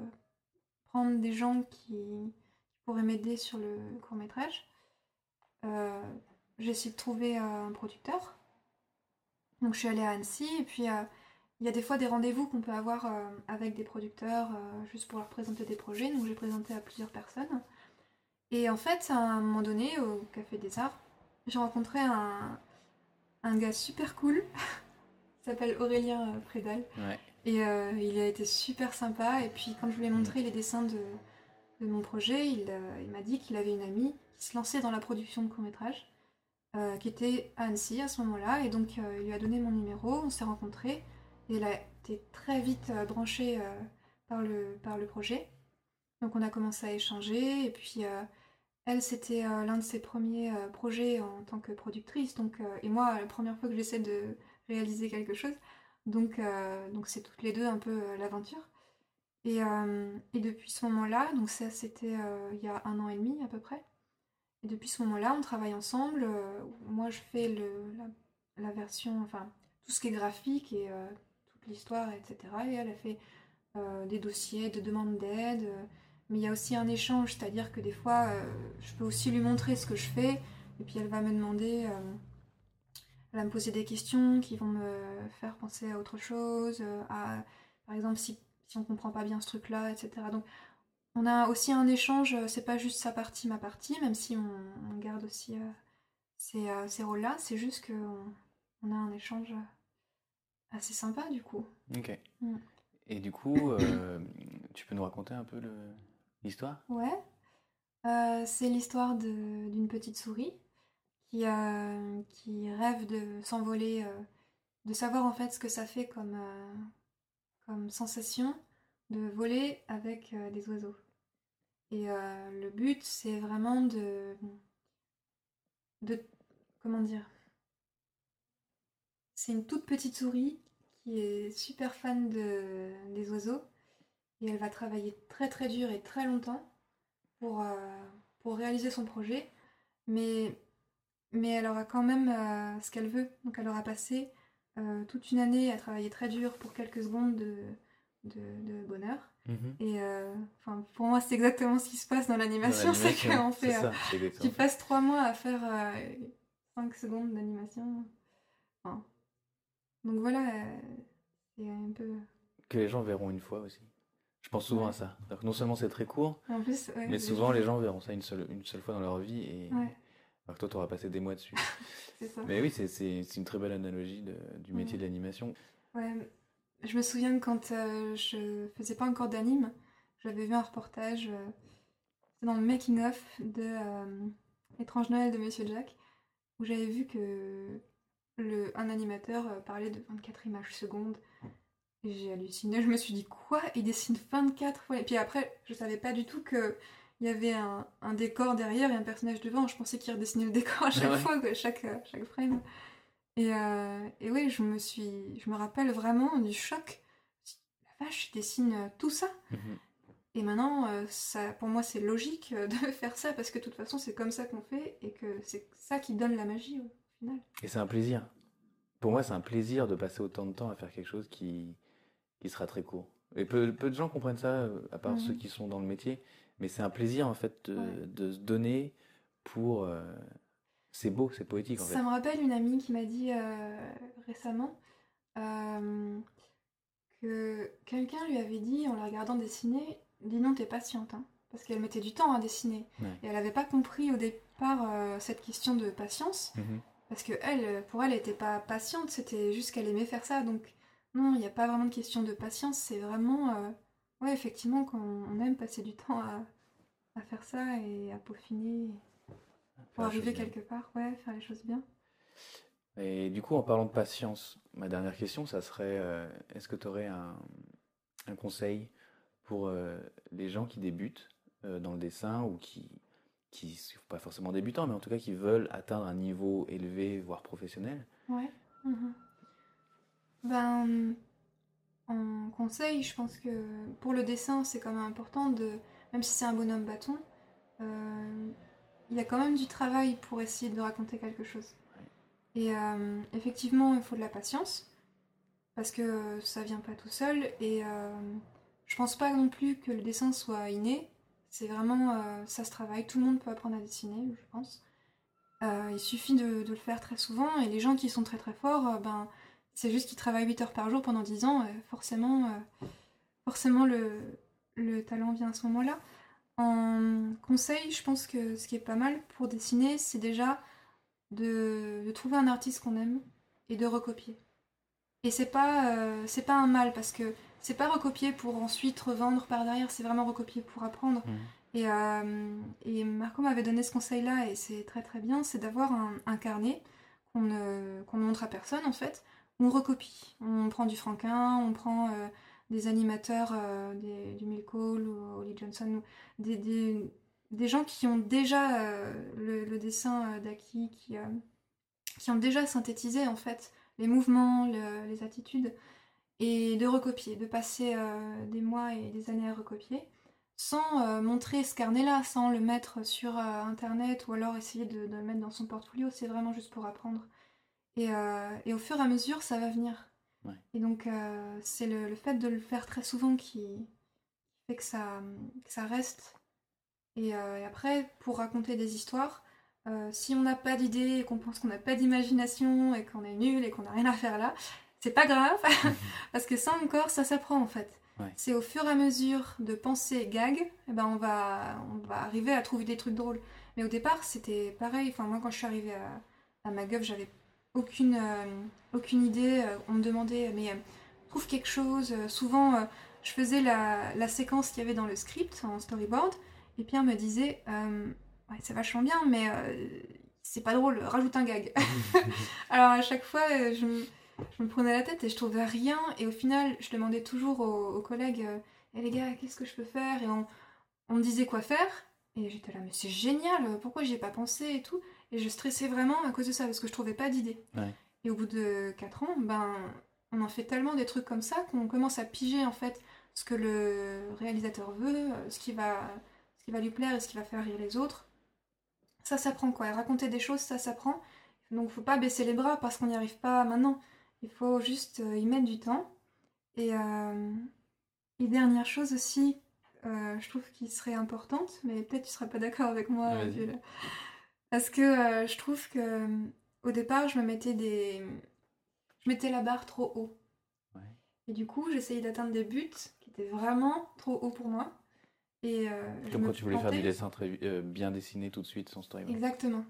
prendre des gens qui, pourraient m'aider sur le court métrage, euh, j'ai essayé de trouver un producteur. Donc je suis allée à Annecy et puis il y a des fois des rendez-vous qu'on peut avoir avec des producteurs juste pour leur présenter des projets. Donc j'ai présenté à plusieurs personnes. Et en fait, à un moment donné, au Café des Arts, j'ai rencontré un, un gars super cool. Il s'appelle Aurélien euh, Prédal. Ouais. Et euh, il a été super sympa. Et puis quand je lui ai montré les dessins de, de mon projet, il, euh, il m'a dit qu'il avait une amie qui se lançait dans la production de court-métrage, euh, qui était à Annecy à ce moment-là. Et donc il lui a donné mon numéro, on s'est rencontrés. Et elle a été très vite branchée euh, par, le, par le projet. Donc on a commencé à échanger. Et puis elle, c'était euh, l'un de ses premiers euh, projets en tant que productrice. Donc, euh, et moi, la première fois que j'essaie de réaliser quelque chose. Donc, c'est toutes les deux un peu l'aventure. Et, et depuis ce moment-là, donc ça c'était il y a un an et demi à peu près. Et depuis ce moment-là, on travaille ensemble. Moi, je fais le, la, la version, enfin tout ce qui est graphique et toute l'histoire, etc. Et elle a fait des dossiers de demande d'aide. Mais il y a aussi un échange, c'est-à-dire que des fois, euh, je peux aussi lui montrer ce que je fais, et puis elle va me demander, euh, elle va me poser des questions qui vont me faire penser à autre chose, euh, à, par exemple, si, si on comprend pas bien ce truc-là, etc. Donc, on a aussi un échange, c'est pas juste sa partie, ma partie, même si on, on garde aussi euh, ces, ces rôles-là, c'est juste qu'on on a un échange assez sympa, du coup. Ok. Mm. Et du coup, tu peux nous raconter un peu le- l'histoire? Ouais. Euh, c'est l'histoire d'une petite souris qui, euh, rêve de s'envoler, euh, de savoir en fait ce que ça fait comme, sensation de voler avec des oiseaux. Et le but, c'est vraiment de. Comment dire? C'est une toute petite souris qui est super fan de, des oiseaux et elle va travailler très très dur et très longtemps pour, euh, pour réaliser son projet, mais, mais elle aura quand même euh, ce qu'elle veut. Donc elle aura passé euh, toute une année à travailler très dur pour quelques secondes de, de, de bonheur. Mhm. Et enfin, pour moi, c'est exactement ce qui se passe dans l'animation, c'est qu'on fait... ça, tu passes trois mois à faire 5 secondes d'animation. Enfin, donc voilà, c'est un peu... Que les gens verront une fois aussi. Je pense souvent Ouais. à ça. Que non seulement c'est très court, En plus, ouais, mais souvent gens- les gens verront ça une seule, une seule fois dans leur vie et Ouais, alors que toi tu auras passé des mois dessus. ça. mais oui, c'est une très belle analogie de- du métier de l'animation. Ouais, je me souviens que quand euh, je faisais pas encore d'anime, j'avais vu un reportage, euh, dans le making-of de euh, Étrange Noël de Monsieur Jack, où j'avais vu que le, un animateur euh, parlait de 24 images secondes. J'ai halluciné, je me suis dit quoi? Il dessine 24 fois Et puis après, je savais pas du tout que il y avait un, un décor derrière et un personnage devant. Je pensais qu'il redessinait le décor à chaque Ouais. fois, chaque, euh, chaque frame. Et, euh, et oui, je me suis, je me rappelle vraiment du choc. La vache, il dessine euh, tout ça. Mhm. Et maintenant, ça, pour moi, c'est logique de faire ça parce que de toute façon, c'est comme ça qu'on fait et que c'est ça qui donne la magie au final. Et c'est un plaisir. Pour moi, c'est un plaisir de passer autant de temps à faire quelque chose qui, qui sera très court. Et peu, peu de gens comprennent ça, euh, à part Mhm. ceux qui sont dans le métier. Mais c'est un plaisir, en fait, de, Ouais. de se donner pour... euh, C'est beau, c'est poétique, en fait. Ça me rappelle une amie qui m'a dit euh, récemment euh, que quelqu'un lui avait dit en la regardant dessiner Dis non, t'es patiente, hein, parce qu'elle mettait du temps à dessiner. Ouais. Et elle n'avait pas compris au départ cette question de patience, Mhm. parce que elle, pour elle, elle n'était pas patiente, c'était juste qu'elle aimait faire ça. Donc non, il n'y a pas vraiment de question de patience, c'est vraiment, euh, ouais, effectivement, quand on aime passer du temps à, à faire ça et à peaufiner pour arriver quelque part, ouais, faire les choses bien. Et du coup, en parlant de patience, ma dernière question, ça serait, euh, est-ce que tu aurais un, un conseil pour euh, les gens qui débutent euh, dans le dessin ou qui, qui sont pas forcément débutants, mais en tout cas qui veulent atteindre un niveau élevé, voire professionnel? Ouais. mhm. Ben, en conseil, je pense que pour le dessin, c'est quand même important de, même si c'est un bonhomme bâton, euh, il y a quand même du travail pour essayer de raconter quelque chose. Et euh, effectivement, il faut de la patience, parce que ça vient pas tout seul, et euh, je pense pas non plus que le dessin soit inné. C'est vraiment, ça se travaille, tout le monde peut apprendre à dessiner, je pense. Il suffit de, de le faire très souvent, et les gens qui sont très très forts, ben, c'est juste qu'ils travaillent 8 heures par jour pendant 10 ans, euh, forcément, euh, forcément le, le talent vient à ce moment-là. En conseil, je pense que ce qui est pas mal pour dessiner, c'est déjà de, de trouver un artiste qu'on aime et de recopier. Et c'est pas, euh, c'est pas un mal parce que c'est pas recopier pour ensuite revendre par derrière, c'est vraiment recopier pour apprendre. Mhm. Et, euh, et Marco m'avait donné ce conseil-là et c'est très très bien, c'est d'avoir un, un carnet qu'on ne, qu'on ne montre à personne en fait, on recopie. On prend du Franquin, on prend euh, des animateurs euh, des- du ou Holly Johnson, des, gens qui ont déjà euh, le, dessin d'acquis, qui, ont déjà synthétisé en fait les mouvements, le- les attitudes, et de recopier, de passer des mois et des années à recopier, sans montrer ce carnet-là, sans le mettre sur internet ou alors essayer de, de le mettre dans son portfolio, c'est vraiment juste pour apprendre. Et, euh, et au fur et à mesure, ça va venir. Ouais. Et donc, euh, c'est le, le fait de le faire très souvent qui fait que ça, que ça reste. Et, euh, et après, pour raconter des histoires, euh, si on n'a pas d'idée et qu'on pense qu'on n'a pas d'imagination et qu'on est nul et qu'on n'a rien à faire là, c'est pas grave, parce que ça encore, ça s'apprend en fait. Ouais. C'est au fur et à mesure de penser gag, eh ben on, va, on va arriver à trouver des trucs drôles. Mais au départ, c'était pareil. Enfin, moi, quand je suis arrivée à, à MacGuff, j'avais aucune, euh, aucune idée. Euh, On me demandait, mais euh, trouve quelque chose. Souvent, je faisais la, la séquence qu'il y avait dans le script, en storyboard, et Pierre me disait, ouais, c'est vachement bien, mais c'est pas drôle, rajoute un gag. Alors à chaque fois, je me, je me prenais la tête et je trouvais rien, et au final, je demandais toujours aux, aux collègues, Eh, les gars, qu'est-ce que je peux faire? Et on, on me disait quoi faire, et j'étais là, mais c'est génial, pourquoi j'y ai pas pensé et tout? Et je stressais vraiment à cause de ça, parce que je trouvais pas d'idée. Ouais. Et au bout de 4 ans, ben, on en fait tellement des trucs comme ça qu'on commence à piger en fait ce que le réalisateur veut, euh, ce qui va, ce qui va lui plaire et ce qui va faire rire les autres. Ça s'apprend quoi. Et raconter des choses, ça s'apprend. Donc faut pas baisser les bras parce qu'on n'y arrive pas maintenant. Il faut juste euh, y mettre du temps. Et, euh, et dernière chose aussi, euh, je trouve qui serait importante, mais peut-être tu seras pas d'accord avec moi, vu le- parce que euh, je trouve que euh, au départ, je me mettais des, je mettais la barre trop haut. Ouais. Et du coup, j'essayais d'atteindre des buts qui étaient vraiment trop hauts pour moi. Et euh, je Comme me quand tu voulais faire du dessin très euh, bien dessiné tout de suite sans storyboard. Exactement.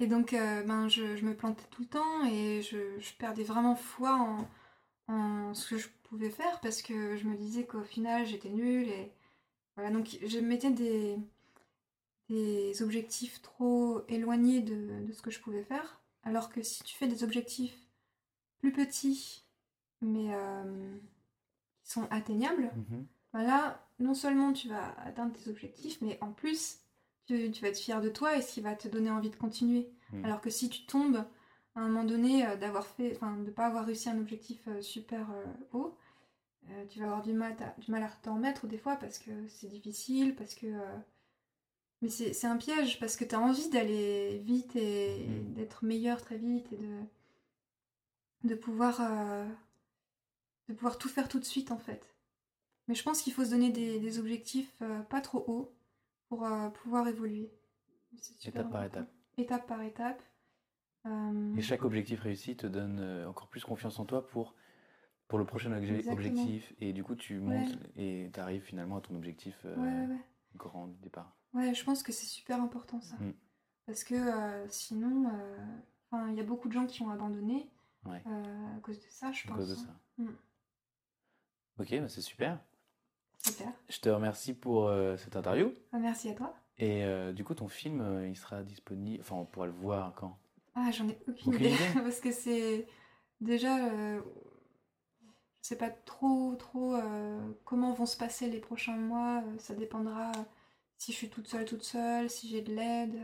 Et donc, euh, ben, je, je me plantais tout le temps et je, je perdais vraiment foi en, en ce que je pouvais faire parce que je me disais qu'au final, j'étais nulle. Et voilà, donc je mettais des, des objectifs trop éloignés de, de ce que je pouvais faire. Alors que si tu fais des objectifs plus petits, mais euh, qui sont atteignables, Mhm. ben là, non seulement tu vas atteindre tes objectifs, mais en plus, tu, tu vas être fier de toi et ce qui va te donner envie de continuer. Mm. Alors que si tu tombes à un moment donné euh, d'avoir fait, enfin, de pas avoir réussi un objectif euh, super haut, tu vas avoir du mal, à- du mal à t'en remettre des fois parce que c'est difficile, parce que. Mais c'est un piège parce que tu as envie d'aller vite et, et Mm. d'être meilleur très vite et de, de pouvoir. euh, de pouvoir tout faire tout de suite en fait. Mais je pense qu'il faut se donner des, des objectifs euh, pas trop hauts pour euh, pouvoir évoluer. Étape par étape. Étape par étape. Et chaque objectif réussi te donne encore plus confiance en toi pour, pour le prochain Exactement. objectif. Et du coup, tu Ouais. montes et tu arrives finalement à ton objectif ouais, ouais. grand. départ. Ouais, je pense que c'est super important ça. Mm. Parce que euh, sinon, euh, il y a beaucoup de gens qui ont abandonné Ouais. euh, à cause de ça, je À pense. cause de hein. ça. Mm. Ok, bah, c'est super. Super. Je te remercie pour euh, cette interview. Ah, merci à toi. Et du coup, ton film, il sera disponible. Enfin, on pourra le voir quand? Ah, j'en ai aucune, Aucune idée. idée? Parce que c'est déjà. je sais pas trop, trop euh, comment vont se passer les prochains mois. Ça dépendra si je suis toute seule, toute seule, si j'ai de l'aide.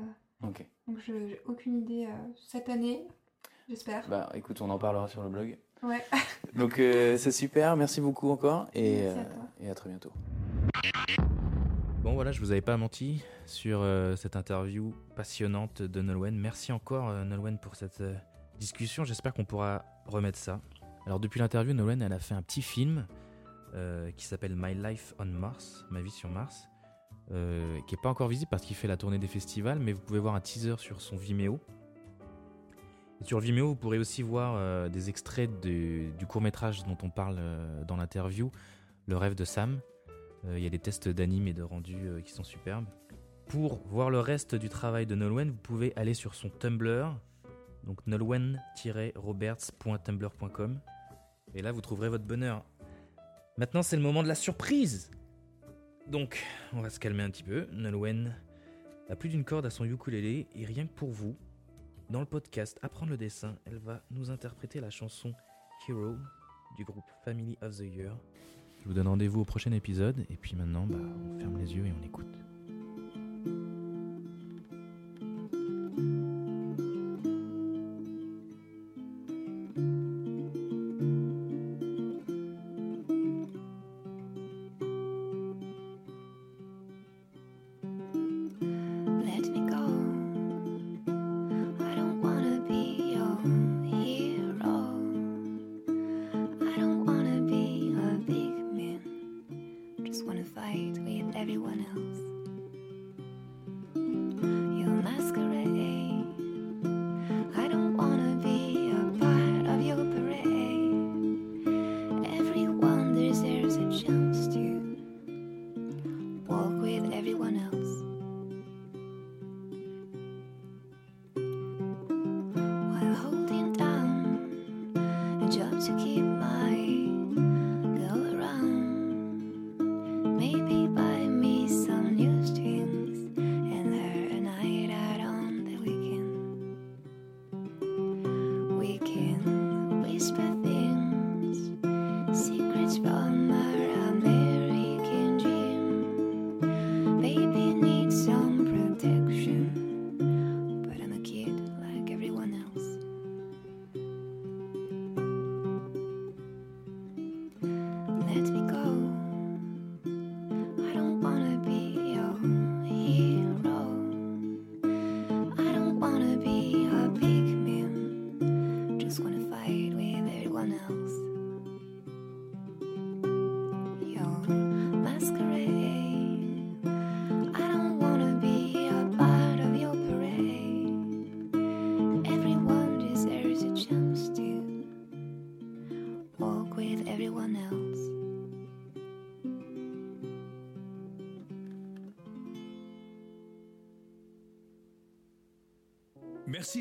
Ok. Donc, je j'ai aucune idée euh, cette année, j'espère. Bah écoute, on en parlera sur le blog. Ouais. Donc euh, c'est super, merci beaucoup encore et, Merci à euh, toi. et à très bientôt. Bon voilà, je vous avais pas menti sur euh, cette interview passionnante de Nolwenn. Merci encore euh, Nolwenn pour cette euh, discussion. J'espère qu'on pourra remettre ça. Alors depuis l'interview, Nolwenn elle a fait un petit film euh, qui s'appelle My Life on Mars, ma vie sur Mars, euh, qui est pas encore visible parce qu'il fait la tournée des festivals, mais vous pouvez voir un teaser sur son Vimeo. Sur Vimeo, vous pourrez aussi voir euh, des extraits du court métrage dont on parle euh, dans l'interview, Le rêve de Sam. Il y a des tests d'anime et de rendu qui sont superbes. Pour voir le reste du travail de Nolwenn, vous pouvez aller sur son Tumblr, donc nolwenn-roberts.tumblr.com. Et là, vous trouverez votre bonheur. Maintenant, c'est le moment de la surprise Donc, on va se calmer un petit peu. Nolwenn a plus d'une corde à son ukulélé, et rien que pour vous, dans le podcast Apprendre le dessin, elle va nous interpréter la chanson Hero du groupe Family of the Year. Je vous donne rendez-vous au prochain épisode. Et puis maintenant, bah, on ferme les yeux et on écoute. fight we and everyone else.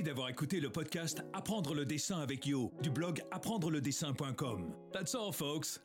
D'avoir écouté le podcast Apprendre le dessin avec Yo du blog apprendreledessin.com. That's all, folks.